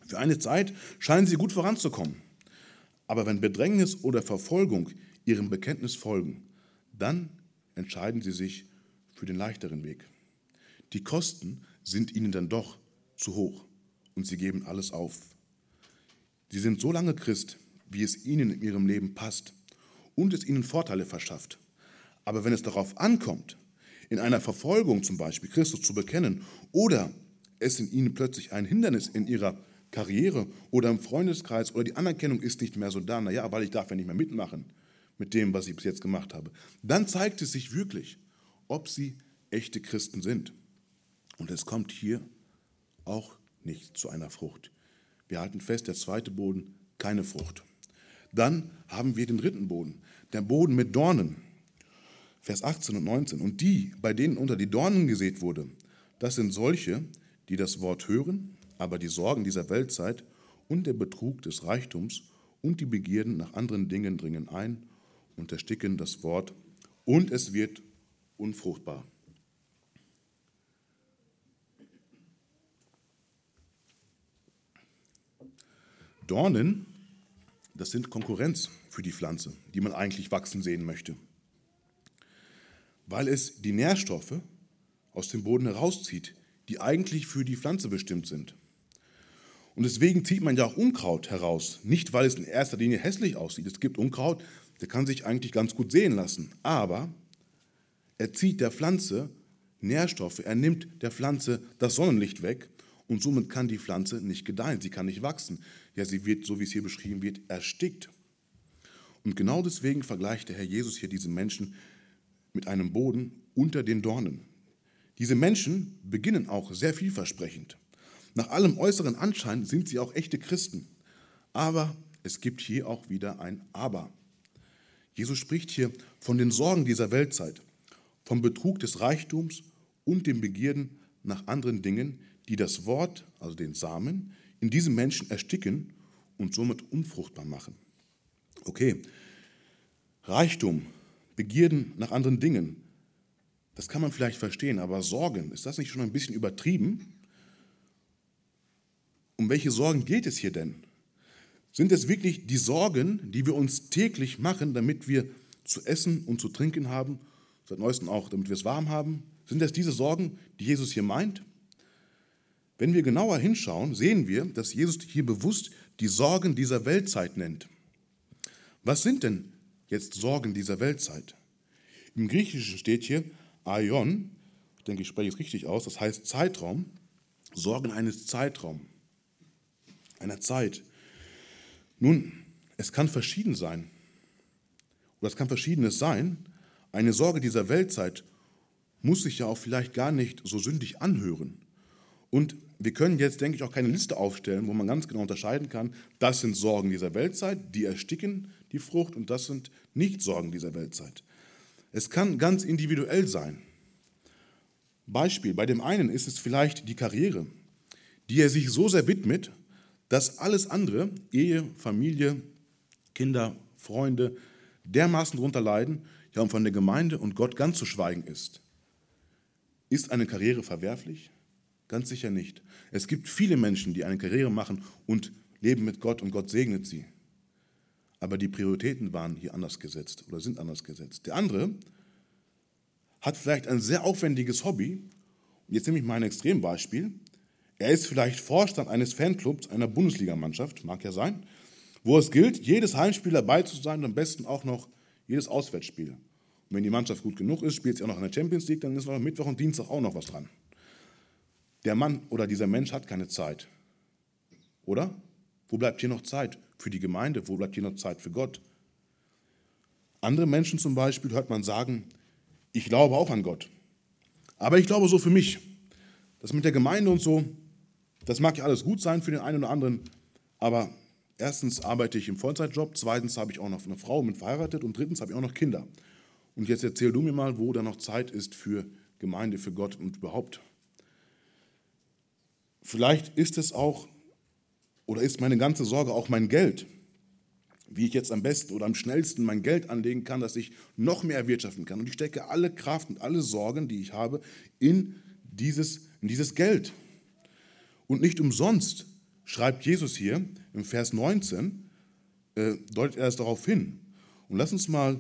Für eine Zeit scheinen sie gut voranzukommen, aber wenn Bedrängnis oder Verfolgung ihrem Bekenntnis folgen, dann entscheiden sie sich für den leichteren Weg. Die Kosten sind ihnen dann doch zu hoch und sie geben alles auf. Sie sind so lange Christ, wie es ihnen in ihrem Leben passt und es ihnen Vorteile verschafft. Aber wenn es darauf ankommt, in einer Verfolgung zum Beispiel Christus zu bekennen oder es in ihnen plötzlich ein Hindernis in ihrer Karriere oder im Freundeskreis oder die Anerkennung ist nicht mehr so da, naja, weil ich darf ja nicht mehr mitmachen mit dem, was ich bis jetzt gemacht habe, dann zeigt es sich wirklich, ob sie echte Christen sind. Und es kommt hier auch nicht zu einer Frucht. Wir halten fest, der zweite Boden, keine Frucht. Dann haben wir den dritten Boden, der Boden mit Dornen. Vers 18 und 19. Und die, bei denen unter die Dornen gesät wurde, das sind solche, die das Wort hören, aber die Sorgen dieser Weltzeit und der Betrug des Reichtums und die Begierden nach anderen Dingen dringen ein und ersticken das Wort und es wird unfruchtbar. Dornen das sind Konkurrenz für die Pflanze, die man eigentlich wachsen sehen möchte. Weil es die Nährstoffe aus dem Boden herauszieht, die eigentlich für die Pflanze bestimmt sind. Und deswegen zieht man ja auch Unkraut heraus. Nicht, weil es in erster Linie hässlich aussieht. Es gibt Unkraut, der kann sich eigentlich ganz gut sehen lassen. Aber er zieht der Pflanze Nährstoffe, er nimmt der Pflanze das Sonnenlicht weg und somit kann die Pflanze nicht gedeihen, sie kann nicht wachsen. Ja, sie wird, so wie es hier beschrieben wird, erstickt. Und genau deswegen vergleicht der Herr Jesus hier diese Menschen mit einem Boden unter den Dornen. Diese Menschen beginnen auch sehr vielversprechend. Nach allem äußeren Anschein sind sie auch echte Christen. Aber es gibt hier auch wieder ein Aber. Jesus spricht hier von den Sorgen dieser Weltzeit, vom Betrug des Reichtums und dem Begierden nach anderen Dingen, die das Wort, also den Samen, in diesem Menschen ersticken und somit unfruchtbar machen. Okay, Reichtum, Begierden nach anderen Dingen, das kann man vielleicht verstehen, aber Sorgen, ist das nicht schon ein bisschen übertrieben? Um welche Sorgen geht es hier denn? Sind es wirklich die Sorgen, die wir uns täglich machen, damit wir zu essen und zu trinken haben, seit neuestem auch, damit wir es warm haben? Sind es diese Sorgen, die Jesus hier meint? Wenn wir genauer hinschauen, sehen wir, dass Jesus hier bewusst die Sorgen dieser Weltzeit nennt. Was sind denn jetzt Sorgen dieser Weltzeit? Im Griechischen steht hier Aion, ich denke, ich spreche es richtig aus, das heißt Zeitraum, Sorgen eines Zeitraums, einer Zeit. Nun, es kann verschieden sein. Oder es kann verschiedenes sein. Eine Sorge dieser Weltzeit muss sich ja auch vielleicht gar nicht so sündig anhören. Und wir können jetzt, denke ich, auch keine Liste aufstellen, wo man ganz genau unterscheiden kann, das sind Sorgen dieser Weltzeit, die ersticken die Frucht und das sind nicht Sorgen dieser Weltzeit. Es kann ganz individuell sein. Beispiel, bei dem einen ist es vielleicht die Karriere, die er sich so sehr widmet, dass alles andere, Ehe, Familie, Kinder, Freunde, dermaßen darunter leiden, ja, und von der Gemeinde und Gott ganz zu schweigen ist. Ist eine Karriere verwerflich? Ganz sicher nicht. Es gibt viele Menschen, die eine Karriere machen und leben mit Gott und Gott segnet sie. Aber die Prioritäten waren hier anders gesetzt oder sind anders gesetzt. Der andere hat vielleicht ein sehr aufwendiges Hobby. Jetzt nehme ich mal ein Extrembeispiel. Er ist vielleicht Vorstand eines Fanclubs einer Bundesligamannschaft, mag ja sein, wo es gilt, jedes Heimspiel dabei zu sein und am besten auch noch jedes Auswärtsspiel. Und wenn die Mannschaft gut genug ist, spielt sie auch noch in der Champions League, dann ist noch Mittwoch und Dienstag auch noch was dran. Der Mann oder dieser Mensch hat keine Zeit. Oder? Wo bleibt hier noch Zeit für die Gemeinde? Wo bleibt hier noch Zeit für Gott? Andere Menschen zum Beispiel hört man sagen, ich glaube auch an Gott. Aber ich glaube so für mich. Das mit der Gemeinde und so, das mag ja alles gut sein für den einen oder anderen, aber erstens arbeite ich im Vollzeitjob, zweitens habe ich auch noch eine Frau mit verheiratet und drittens habe ich auch noch Kinder. Und jetzt erzähl du mir mal, wo da noch Zeit ist für Gemeinde, für Gott und überhaupt. Vielleicht ist es auch oder ist meine ganze Sorge auch mein Geld? Wie ich jetzt am besten oder am schnellsten mein Geld anlegen kann, dass ich noch mehr erwirtschaften kann. Und ich stecke alle Kraft und alle Sorgen, die ich habe, in dieses, in dieses Geld. Und nicht umsonst schreibt Jesus hier im Vers 19, äh, deutet er es darauf hin. Und lass uns mal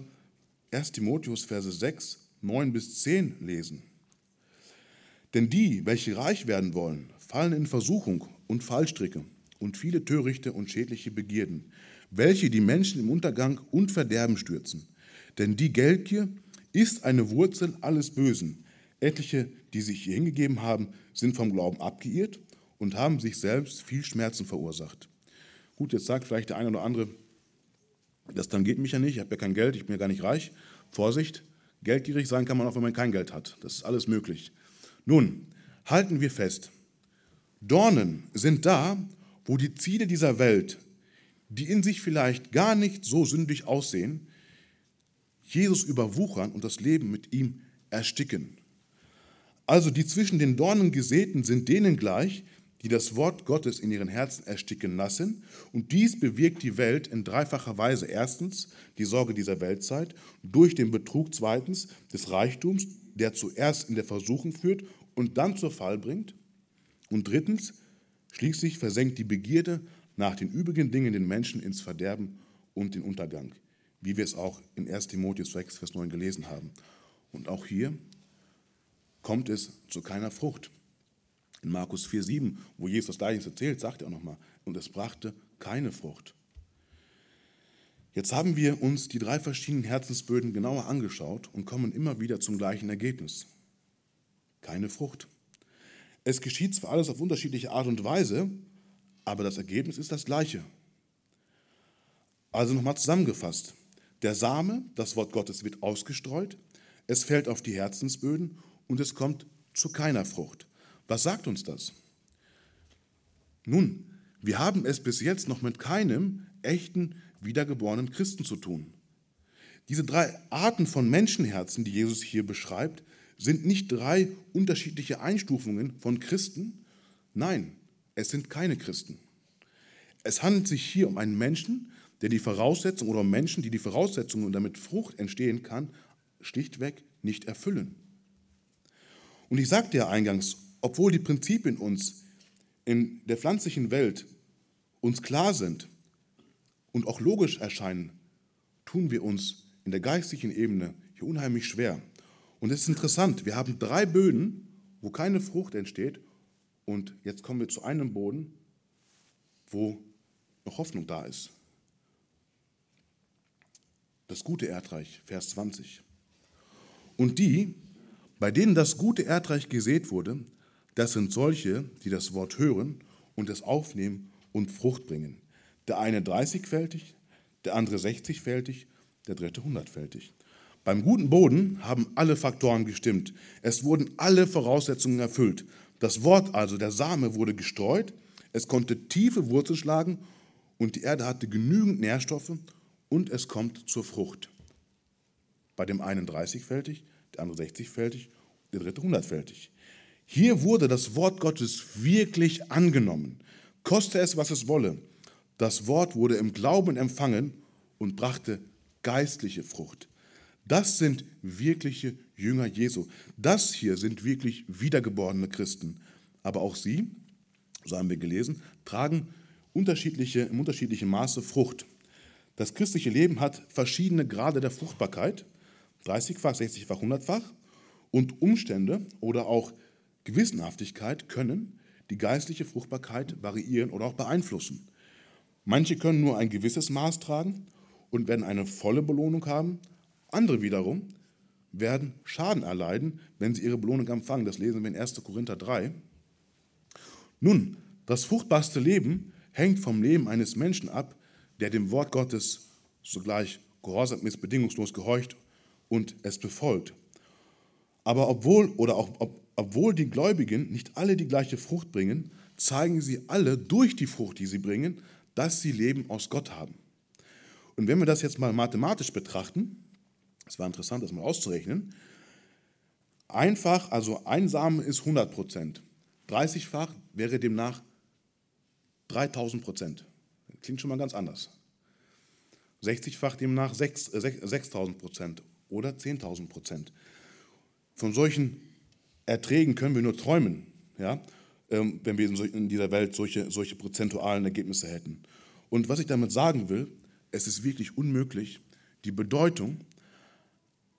1 Timotheus Verse 6, 9 bis 10 lesen. Denn die, welche reich werden wollen, fallen in Versuchung und Fallstricke und viele törichte und schädliche Begierden, welche die Menschen im Untergang und Verderben stürzen. Denn die Geldgier ist eine Wurzel alles Bösen. Etliche, die sich hier hingegeben haben, sind vom Glauben abgeirrt und haben sich selbst viel Schmerzen verursacht. Gut, jetzt sagt vielleicht der eine oder andere, das dann geht mich ja nicht, ich habe ja kein Geld, ich bin ja gar nicht reich. Vorsicht, geldgierig sein kann man auch, wenn man kein Geld hat. Das ist alles möglich. Nun, halten wir fest, Dornen sind da, wo die Ziele dieser Welt, die in sich vielleicht gar nicht so sündig aussehen, Jesus überwuchern und das Leben mit ihm ersticken. Also die zwischen den Dornen gesäten sind denen gleich, die das Wort Gottes in ihren Herzen ersticken lassen. Und dies bewirkt die Welt in dreifacher Weise. Erstens die Sorge dieser Weltzeit, durch den Betrug zweitens des Reichtums, der zuerst in der Versuchung führt und dann zur Fall bringt. Und drittens Schließlich versenkt die Begierde nach den übrigen Dingen den Menschen ins Verderben und den Untergang, wie wir es auch in 1 Timotheus 6, Vers 9 gelesen haben. Und auch hier kommt es zu keiner Frucht. In Markus 4, 7, wo Jesus das Gleiche erzählt, sagt er auch nochmal, und es brachte keine Frucht. Jetzt haben wir uns die drei verschiedenen Herzensböden genauer angeschaut und kommen immer wieder zum gleichen Ergebnis. Keine Frucht. Es geschieht zwar alles auf unterschiedliche Art und Weise, aber das Ergebnis ist das gleiche. Also nochmal zusammengefasst. Der Same, das Wort Gottes, wird ausgestreut, es fällt auf die Herzensböden und es kommt zu keiner Frucht. Was sagt uns das? Nun, wir haben es bis jetzt noch mit keinem echten wiedergeborenen Christen zu tun. Diese drei Arten von Menschenherzen, die Jesus hier beschreibt, sind nicht drei unterschiedliche Einstufungen von Christen. Nein, es sind keine Christen. Es handelt sich hier um einen Menschen, der die Voraussetzungen oder um Menschen, die die Voraussetzungen und damit Frucht entstehen kann, schlichtweg nicht erfüllen. Und ich sagte ja eingangs, obwohl die Prinzipien uns in der pflanzlichen Welt uns klar sind und auch logisch erscheinen, tun wir uns in der geistlichen Ebene hier unheimlich schwer. Und es ist interessant, wir haben drei Böden, wo keine Frucht entsteht und jetzt kommen wir zu einem Boden, wo noch Hoffnung da ist. Das gute Erdreich, Vers 20. Und die, bei denen das gute Erdreich gesät wurde, das sind solche, die das Wort hören und es aufnehmen und Frucht bringen. Der eine 30-fältig, der andere 60-fältig, der dritte 100-fältig. Beim guten Boden haben alle Faktoren gestimmt. Es wurden alle Voraussetzungen erfüllt. Das Wort also, der Same wurde gestreut, es konnte tiefe Wurzel schlagen und die Erde hatte genügend Nährstoffe und es kommt zur Frucht. Bei dem einen 30-fältig, der andere 60-fältig, der dritte 100-fältig. Hier wurde das Wort Gottes wirklich angenommen. Koste es, was es wolle. Das Wort wurde im Glauben empfangen und brachte geistliche Frucht. Das sind wirkliche Jünger Jesu. Das hier sind wirklich wiedergeborene Christen. Aber auch sie, so haben wir gelesen, tragen unterschiedliche, im unterschiedlichen Maße Frucht. Das christliche Leben hat verschiedene Grade der Fruchtbarkeit, 30-fach, 60-fach, 100-fach. Und Umstände oder auch Gewissenhaftigkeit können die geistliche Fruchtbarkeit variieren oder auch beeinflussen. Manche können nur ein gewisses Maß tragen und werden eine volle Belohnung haben. Andere wiederum werden Schaden erleiden, wenn sie ihre Belohnung empfangen. Das lesen wir in 1. Korinther 3. Nun, das fruchtbarste Leben hängt vom Leben eines Menschen ab, der dem Wort Gottes sogleich gehorsam ist, bedingungslos gehorcht und es befolgt. Aber obwohl, oder auch, ob, obwohl die Gläubigen nicht alle die gleiche Frucht bringen, zeigen sie alle durch die Frucht, die sie bringen, dass sie Leben aus Gott haben. Und wenn wir das jetzt mal mathematisch betrachten, es war interessant, das mal auszurechnen, einfach, also ein Samen ist 100 Prozent, 30-fach wäre demnach 3000 Prozent. Klingt schon mal ganz anders. 60-fach demnach 6000 Prozent oder 10.000 Prozent. Von solchen Erträgen können wir nur träumen, ja, wenn wir in dieser Welt solche, solche prozentualen Ergebnisse hätten. Und was ich damit sagen will, es ist wirklich unmöglich, die Bedeutung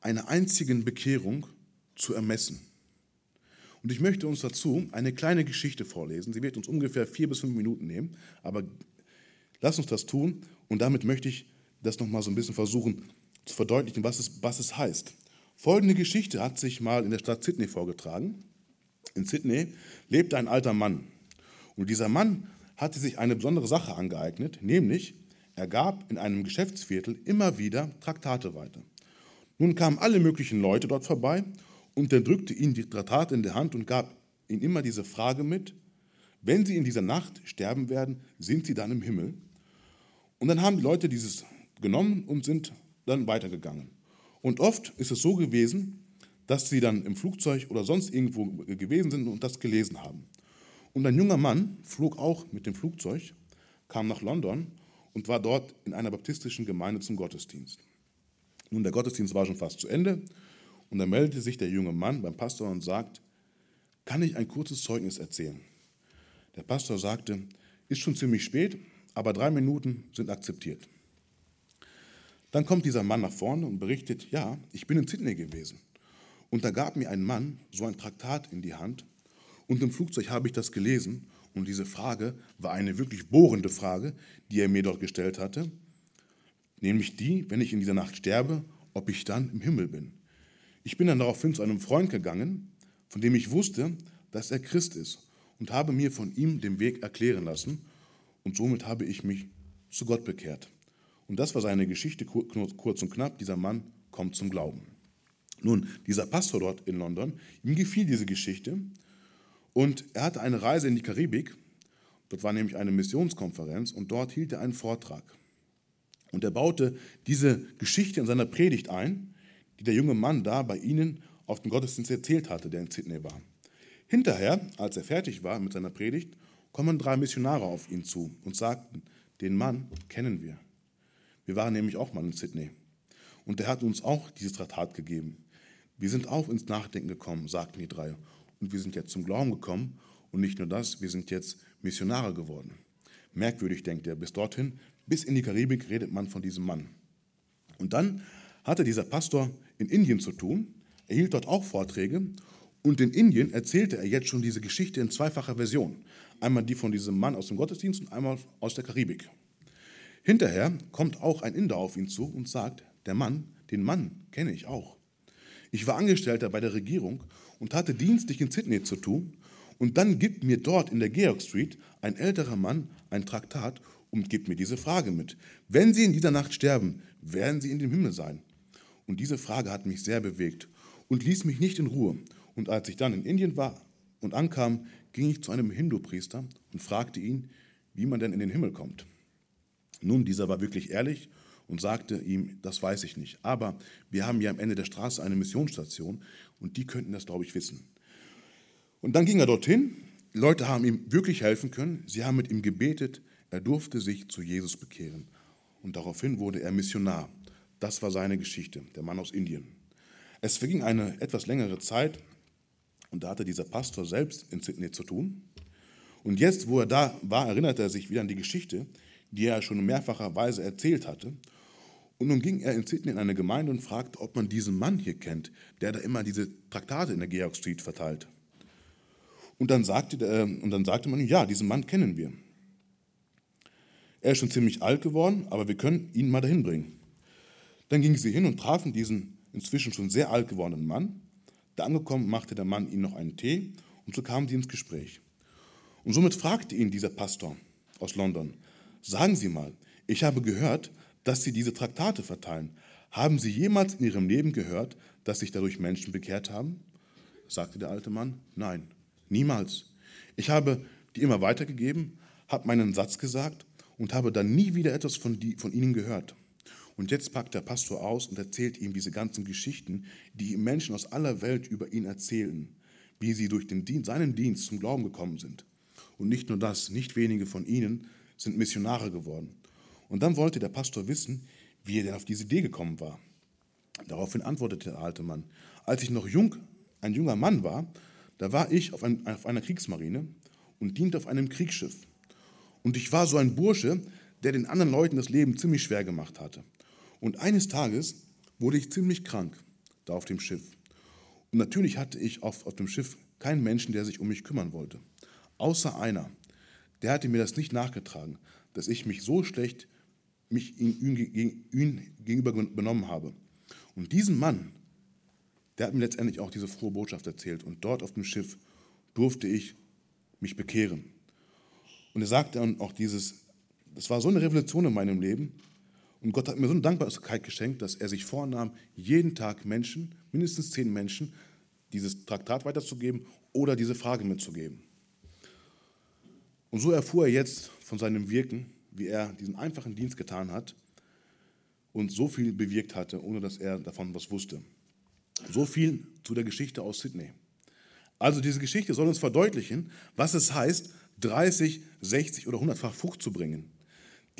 einer einzigen Bekehrung zu ermessen. Und ich möchte uns dazu eine kleine Geschichte vorlesen. Sie wird uns ungefähr vier bis fünf Minuten nehmen, aber lass uns das tun. Und damit möchte ich das nochmal so ein bisschen versuchen zu verdeutlichen, was es, was es heißt. Folgende Geschichte hat sich mal in der Stadt Sydney vorgetragen. In Sydney lebte ein alter Mann. Und dieser Mann hatte sich eine besondere Sache angeeignet, nämlich er gab in einem Geschäftsviertel immer wieder Traktate weiter. Nun kamen alle möglichen Leute dort vorbei und er drückte ihnen die Traktate in der Hand und gab ihnen immer diese Frage mit, wenn sie in dieser Nacht sterben werden, sind sie dann im Himmel? Und dann haben die Leute dieses genommen und sind dann weitergegangen. Und oft ist es so gewesen, dass sie dann im Flugzeug oder sonst irgendwo gewesen sind und das gelesen haben. Und ein junger Mann flog auch mit dem Flugzeug, kam nach London und war dort in einer baptistischen Gemeinde zum Gottesdienst. Nun, der Gottesdienst war schon fast zu Ende und da meldete sich der junge Mann beim Pastor und sagt, kann ich ein kurzes Zeugnis erzählen? Der Pastor sagte, ist schon ziemlich spät, aber drei Minuten sind akzeptiert. Dann kommt dieser Mann nach vorne und berichtet, ja, ich bin in Sydney gewesen. Und da gab mir ein Mann so ein Traktat in die Hand und im Flugzeug habe ich das gelesen und diese Frage war eine wirklich bohrende Frage, die er mir dort gestellt hatte, nämlich die, wenn ich in dieser Nacht sterbe, ob ich dann im Himmel bin. Ich bin dann daraufhin zu einem Freund gegangen, von dem ich wusste, dass er Christ ist und habe mir von ihm den Weg erklären lassen und somit habe ich mich zu Gott bekehrt. Und das war seine Geschichte kurz und knapp. Dieser Mann kommt zum Glauben. Nun, dieser Pastor dort in London, ihm gefiel diese Geschichte und er hatte eine Reise in die Karibik. Dort war nämlich eine Missionskonferenz und dort hielt er einen Vortrag. Und er baute diese Geschichte in seiner Predigt ein, die der junge Mann da bei ihnen auf dem Gottesdienst erzählt hatte, der in Sydney war. Hinterher, als er fertig war mit seiner Predigt, kommen drei Missionare auf ihn zu und sagten, den Mann kennen wir. Wir waren nämlich auch mal in Sydney. Und er hat uns auch dieses Traktat gegeben. Wir sind auch ins Nachdenken gekommen, sagten die drei. Und wir sind jetzt zum Glauben gekommen. Und nicht nur das, wir sind jetzt Missionare geworden. Merkwürdig, denkt er. Bis dorthin, bis in die Karibik redet man von diesem Mann. Und dann hatte dieser Pastor in Indien zu tun. Er hielt dort auch Vorträge. Und in Indien erzählte er jetzt schon diese Geschichte in zweifacher Version. Einmal die von diesem Mann aus dem Gottesdienst und einmal aus der Karibik. Hinterher kommt auch ein Inder auf ihn zu und sagt, der Mann, den Mann kenne ich auch. Ich war Angestellter bei der Regierung und hatte dienstlich in Sydney zu tun. Und dann gibt mir dort in der Georg Street ein älterer Mann ein Traktat und gibt mir diese Frage mit. Wenn Sie in dieser Nacht sterben, werden Sie in dem Himmel sein? Und diese Frage hat mich sehr bewegt und ließ mich nicht in Ruhe. Und als ich dann in Indien war und ankam, ging ich zu einem Hindu-Priester und fragte ihn, wie man denn in den Himmel kommt. Nun, dieser war wirklich ehrlich und sagte ihm, das weiß ich nicht. Aber wir haben ja am Ende der Straße eine Missionsstation und die könnten das, glaube ich, wissen. Und dann ging er dorthin. Leute haben ihm wirklich helfen können. Sie haben mit ihm gebetet. Er durfte sich zu Jesus bekehren. Und daraufhin wurde er Missionar. Das war seine Geschichte, der Mann aus Indien. Es verging eine etwas längere Zeit und da hatte dieser Pastor selbst in Sydney zu tun. Und jetzt, wo er da war, erinnerte er sich wieder an die Geschichte, die er schon in mehrfacher Weise erzählt hatte. Und nun ging er in Sydney in eine Gemeinde und fragte, ob man diesen Mann hier kennt, der da immer diese Traktate in der Georg Street verteilt. Und dann sagte, äh, und dann sagte man, ja, diesen Mann kennen wir. Er ist schon ziemlich alt geworden, aber wir können ihn mal dahin bringen. Dann gingen sie hin und trafen diesen inzwischen schon sehr alt gewordenen Mann. Da angekommen machte der Mann ihnen noch einen Tee und so kamen sie ins Gespräch. Und somit fragte ihn dieser Pastor aus London, Sagen Sie mal, ich habe gehört, dass Sie diese Traktate verteilen. Haben Sie jemals in Ihrem Leben gehört, dass sich dadurch Menschen bekehrt haben? sagte der alte Mann. Nein, niemals. Ich habe die immer weitergegeben, habe meinen Satz gesagt und habe dann nie wieder etwas von, die, von ihnen gehört. Und jetzt packt der Pastor aus und erzählt ihm diese ganzen Geschichten, die Menschen aus aller Welt über ihn erzählen, wie sie durch den Dienst, seinen Dienst zum Glauben gekommen sind. Und nicht nur das, nicht wenige von ihnen sind Missionare geworden. Und dann wollte der Pastor wissen, wie er denn auf diese Idee gekommen war. Daraufhin antwortete der alte Mann, als ich noch jung, ein junger Mann war, da war ich auf, ein, auf einer Kriegsmarine und diente auf einem Kriegsschiff. Und ich war so ein Bursche, der den anderen Leuten das Leben ziemlich schwer gemacht hatte. Und eines Tages wurde ich ziemlich krank da auf dem Schiff. Und natürlich hatte ich auf, auf dem Schiff keinen Menschen, der sich um mich kümmern wollte. Außer einer, der hatte mir das nicht nachgetragen, dass ich mich so schlecht mich ihm, gegenüber benommen habe. Und diesen Mann, der hat mir letztendlich auch diese frohe Botschaft erzählt. Und dort auf dem Schiff durfte ich mich bekehren. Und er sagte dann auch dieses, das war so eine Revolution in meinem Leben. Und Gott hat mir so eine Dankbarkeit geschenkt, dass er sich vornahm, jeden Tag Menschen, mindestens zehn Menschen, dieses Traktat weiterzugeben oder diese Frage mitzugeben. Und so erfuhr er jetzt von seinem Wirken, wie er diesen einfachen Dienst getan hat und so viel bewirkt hatte, ohne dass er davon was wusste. So viel zu der Geschichte aus Sydney. Also diese Geschichte soll uns verdeutlichen, was es heißt, 30, 60 oder 100-fach Frucht zu bringen.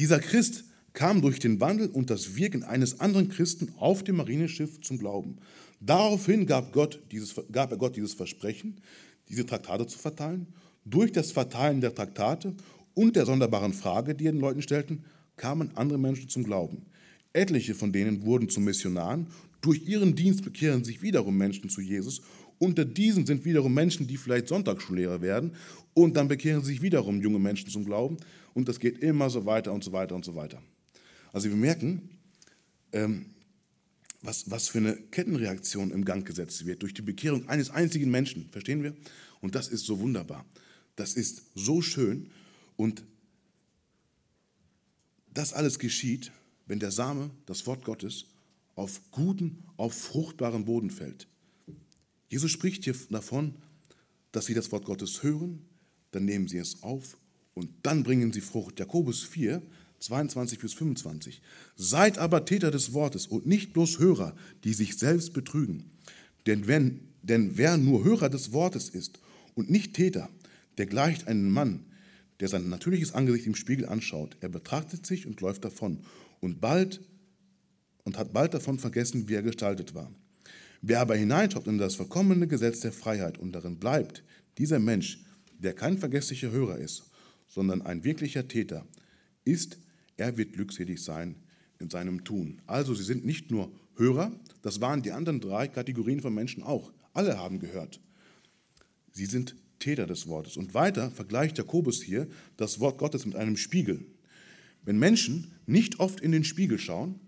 Dieser Christ kam durch den Wandel und das Wirken eines anderen Christen auf dem Marineschiff zum Glauben. Daraufhin gab, Gott dieses, gab er Gott dieses Versprechen, diese Traktate zu verteilen durch das Verteilen der Traktate und der sonderbaren Frage, die er den Leuten stellten, kamen andere Menschen zum Glauben. Etliche von denen wurden zu Missionaren. Durch ihren Dienst bekehren sich wiederum Menschen zu Jesus. Unter diesen sind wiederum Menschen, die vielleicht Sonntagsschullehrer werden. Und dann bekehren sich wiederum junge Menschen zum Glauben. Und das geht immer so weiter und so weiter und so weiter. Also wir merken, ähm, was, was für eine Kettenreaktion im Gang gesetzt wird durch die Bekehrung eines einzigen Menschen. Verstehen wir? Und das ist so wunderbar. Das ist so schön. Und das alles geschieht, wenn der Same, das Wort Gottes, auf guten, auf fruchtbaren Boden fällt. Jesus spricht hier davon, dass sie das Wort Gottes hören, dann nehmen sie es auf und dann bringen sie Frucht. Jakobus 4, 22 bis 25. Seid aber Täter des Wortes und nicht bloß Hörer, die sich selbst betrügen. Denn, wenn, denn wer nur Hörer des Wortes ist und nicht Täter, der gleicht einem Mann, der sein natürliches Angesicht im Spiegel anschaut. Er betrachtet sich und läuft davon und bald und hat bald davon vergessen, wie er gestaltet war. Wer aber hineinschaut in das vollkommene Gesetz der Freiheit und darin bleibt, dieser Mensch, der kein vergesslicher Hörer ist, sondern ein wirklicher Täter, ist, er wird glückselig sein in seinem Tun. Also sie sind nicht nur Hörer, das waren die anderen drei Kategorien von Menschen auch. Alle haben gehört. Sie sind Täter des Wortes. Und weiter vergleicht Jakobus hier das Wort Gottes mit einem Spiegel. Wenn Menschen nicht oft in den Spiegel schauen,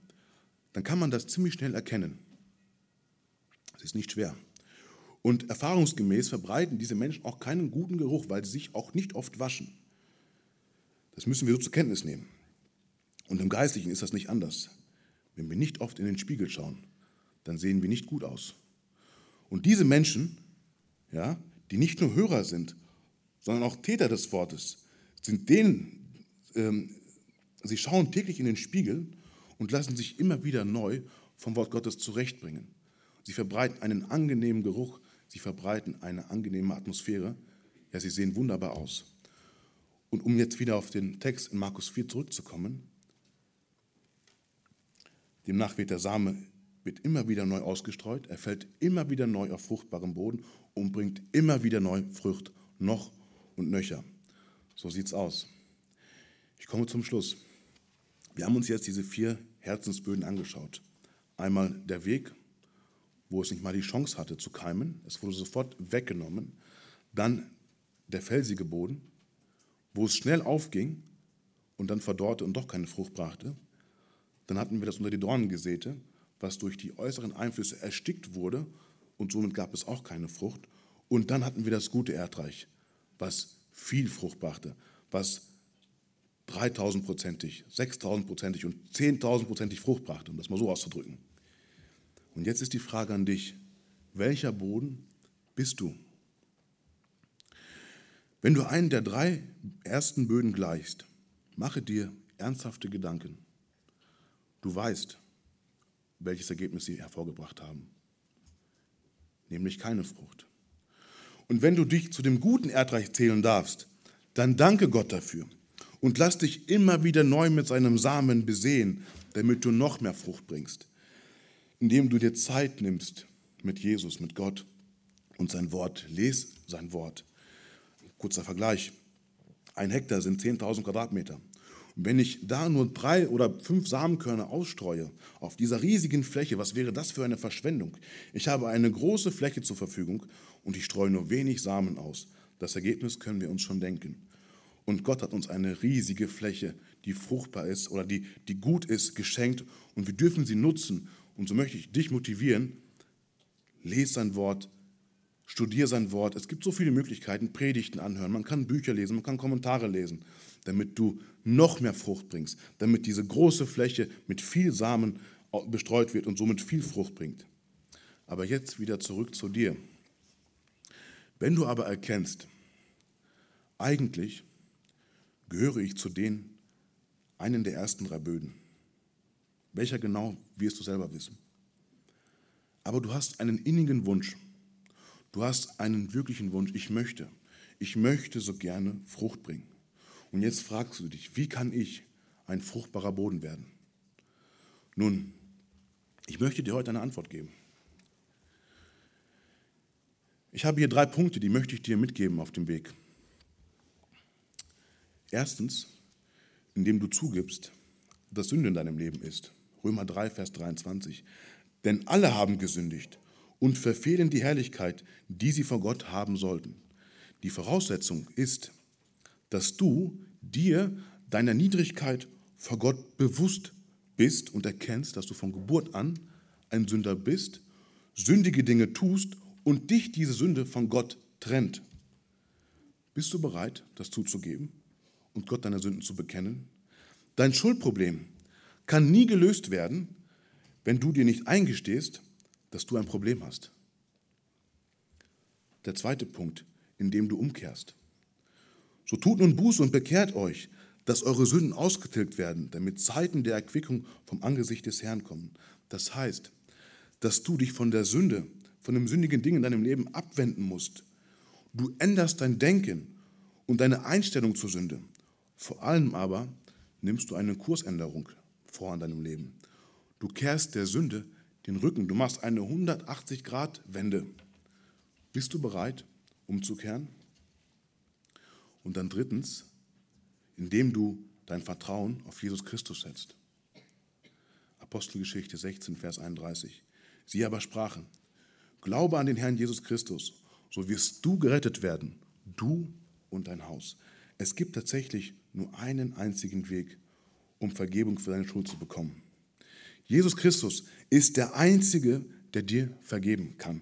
dann kann man das ziemlich schnell erkennen. Es ist nicht schwer. Und erfahrungsgemäß verbreiten diese Menschen auch keinen guten Geruch, weil sie sich auch nicht oft waschen. Das müssen wir so zur Kenntnis nehmen. Und im Geistlichen ist das nicht anders. Wenn wir nicht oft in den Spiegel schauen, dann sehen wir nicht gut aus. Und diese Menschen, ja, die nicht nur Hörer sind, sondern auch Täter des Wortes, sind denen, ähm, sie schauen täglich in den Spiegel und lassen sich immer wieder neu vom Wort Gottes zurechtbringen. Sie verbreiten einen angenehmen Geruch, sie verbreiten eine angenehme Atmosphäre. Ja, sie sehen wunderbar aus. Und um jetzt wieder auf den Text in Markus 4 zurückzukommen, demnach wird der Same wird immer wieder neu ausgestreut, er fällt immer wieder neu auf fruchtbarem Boden und bringt immer wieder neu Frucht, noch und nöcher. So sieht's aus. Ich komme zum Schluss. Wir haben uns jetzt diese vier Herzensböden angeschaut. Einmal der Weg, wo es nicht mal die Chance hatte zu keimen, es wurde sofort weggenommen. Dann der felsige Boden, wo es schnell aufging und dann verdorrte und doch keine Frucht brachte. Dann hatten wir das unter die Dornen gesäte, was durch die äußeren Einflüsse erstickt wurde und somit gab es auch keine Frucht. Und dann hatten wir das gute Erdreich, was viel Frucht brachte, was 3000-prozentig, 6000-prozentig und 10.000-prozentig Frucht brachte, um das mal so auszudrücken. Und jetzt ist die Frage an dich, welcher Boden bist du? Wenn du einen der drei ersten Böden gleichst, mache dir ernsthafte Gedanken. Du weißt, welches Ergebnis sie hervorgebracht haben nämlich keine Frucht. Und wenn du dich zu dem guten Erdreich zählen darfst, dann danke Gott dafür und lass dich immer wieder neu mit seinem Samen besehen, damit du noch mehr Frucht bringst, indem du dir Zeit nimmst mit Jesus, mit Gott und sein Wort. Les sein Wort. Kurzer Vergleich. Ein Hektar sind 10.000 Quadratmeter. Wenn ich da nur drei oder fünf Samenkörner ausstreue auf dieser riesigen Fläche, was wäre das für eine Verschwendung? Ich habe eine große Fläche zur Verfügung und ich streue nur wenig Samen aus. Das Ergebnis können wir uns schon denken. Und Gott hat uns eine riesige Fläche, die fruchtbar ist oder die, die gut ist, geschenkt und wir dürfen sie nutzen. Und so möchte ich dich motivieren, lese sein Wort, studiere sein Wort. Es gibt so viele Möglichkeiten, Predigten anhören, man kann Bücher lesen, man kann Kommentare lesen damit du noch mehr Frucht bringst, damit diese große Fläche mit viel Samen bestreut wird und somit viel Frucht bringt. Aber jetzt wieder zurück zu dir. Wenn du aber erkennst, eigentlich gehöre ich zu den einen der ersten drei Böden. Welcher genau, wirst du selber wissen. Aber du hast einen innigen Wunsch. Du hast einen wirklichen Wunsch. Ich möchte. Ich möchte so gerne Frucht bringen. Und jetzt fragst du dich, wie kann ich ein fruchtbarer Boden werden? Nun, ich möchte dir heute eine Antwort geben. Ich habe hier drei Punkte, die möchte ich dir mitgeben auf dem Weg. Erstens, indem du zugibst, dass Sünde in deinem Leben ist. Römer 3, Vers 23. Denn alle haben gesündigt und verfehlen die Herrlichkeit, die sie vor Gott haben sollten. Die Voraussetzung ist, dass du dir deiner Niedrigkeit vor Gott bewusst bist und erkennst, dass du von Geburt an ein Sünder bist, sündige Dinge tust und dich diese Sünde von Gott trennt. Bist du bereit, das zuzugeben und Gott deine Sünden zu bekennen? Dein Schuldproblem kann nie gelöst werden, wenn du dir nicht eingestehst, dass du ein Problem hast. Der zweite Punkt, in dem du umkehrst. So tut nun Buße und bekehrt euch, dass eure Sünden ausgetilgt werden, damit Zeiten der Erquickung vom Angesicht des Herrn kommen. Das heißt, dass du dich von der Sünde, von dem sündigen Ding in deinem Leben abwenden musst. Du änderst dein Denken und deine Einstellung zur Sünde. Vor allem aber nimmst du eine Kursänderung vor in deinem Leben. Du kehrst der Sünde den Rücken. Du machst eine 180-Grad-Wende. Bist du bereit, umzukehren? Und dann drittens, indem du dein Vertrauen auf Jesus Christus setzt. Apostelgeschichte 16, Vers 31. Sie aber sprachen, Glaube an den Herrn Jesus Christus, so wirst du gerettet werden, du und dein Haus. Es gibt tatsächlich nur einen einzigen Weg, um Vergebung für deine Schuld zu bekommen. Jesus Christus ist der Einzige, der dir vergeben kann.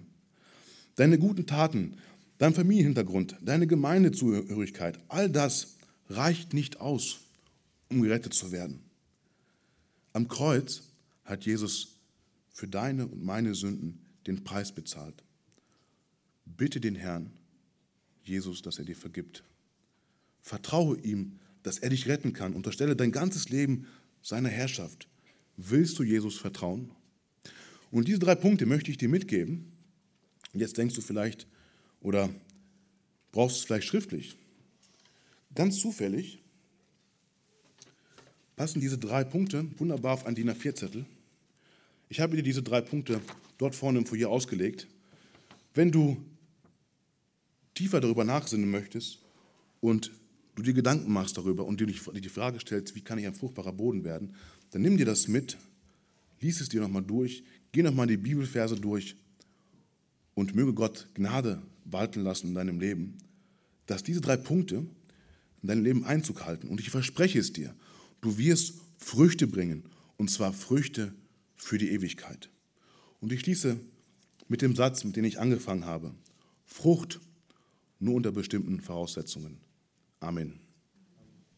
Deine guten Taten, dein Familienhintergrund, deine Gemeindezugehörigkeit, all das reicht nicht aus, um gerettet zu werden. Am Kreuz hat Jesus für deine und meine Sünden den Preis bezahlt. Bitte den Herrn, Jesus, dass er dir vergibt. Vertraue ihm, dass er dich retten kann. Unterstelle dein ganzes Leben seiner Herrschaft. Willst du Jesus vertrauen? Und diese drei Punkte möchte ich dir mitgeben. Jetzt denkst du vielleicht oder brauchst es vielleicht schriftlich. Ganz zufällig passen diese drei Punkte wunderbar auf einen DIN A4-Zettel. Ich habe dir diese drei Punkte dort vorne im Foyer ausgelegt. Wenn du tiefer darüber nachsinnen möchtest und du dir Gedanken machst darüber und dir die Frage stellst, wie kann ich ein fruchtbarer Boden werden, dann nimm dir das mit, lies es dir nochmal durch, geh nochmal die Bibelverse durch und möge Gott Gnade walten lassen in deinem Leben, dass diese drei Punkte in deinem Leben Einzug halten. Und ich verspreche es dir, du wirst Früchte bringen, und zwar Früchte für die Ewigkeit. Und ich schließe mit dem Satz, mit dem ich angefangen habe. Frucht nur unter bestimmten Voraussetzungen. Amen.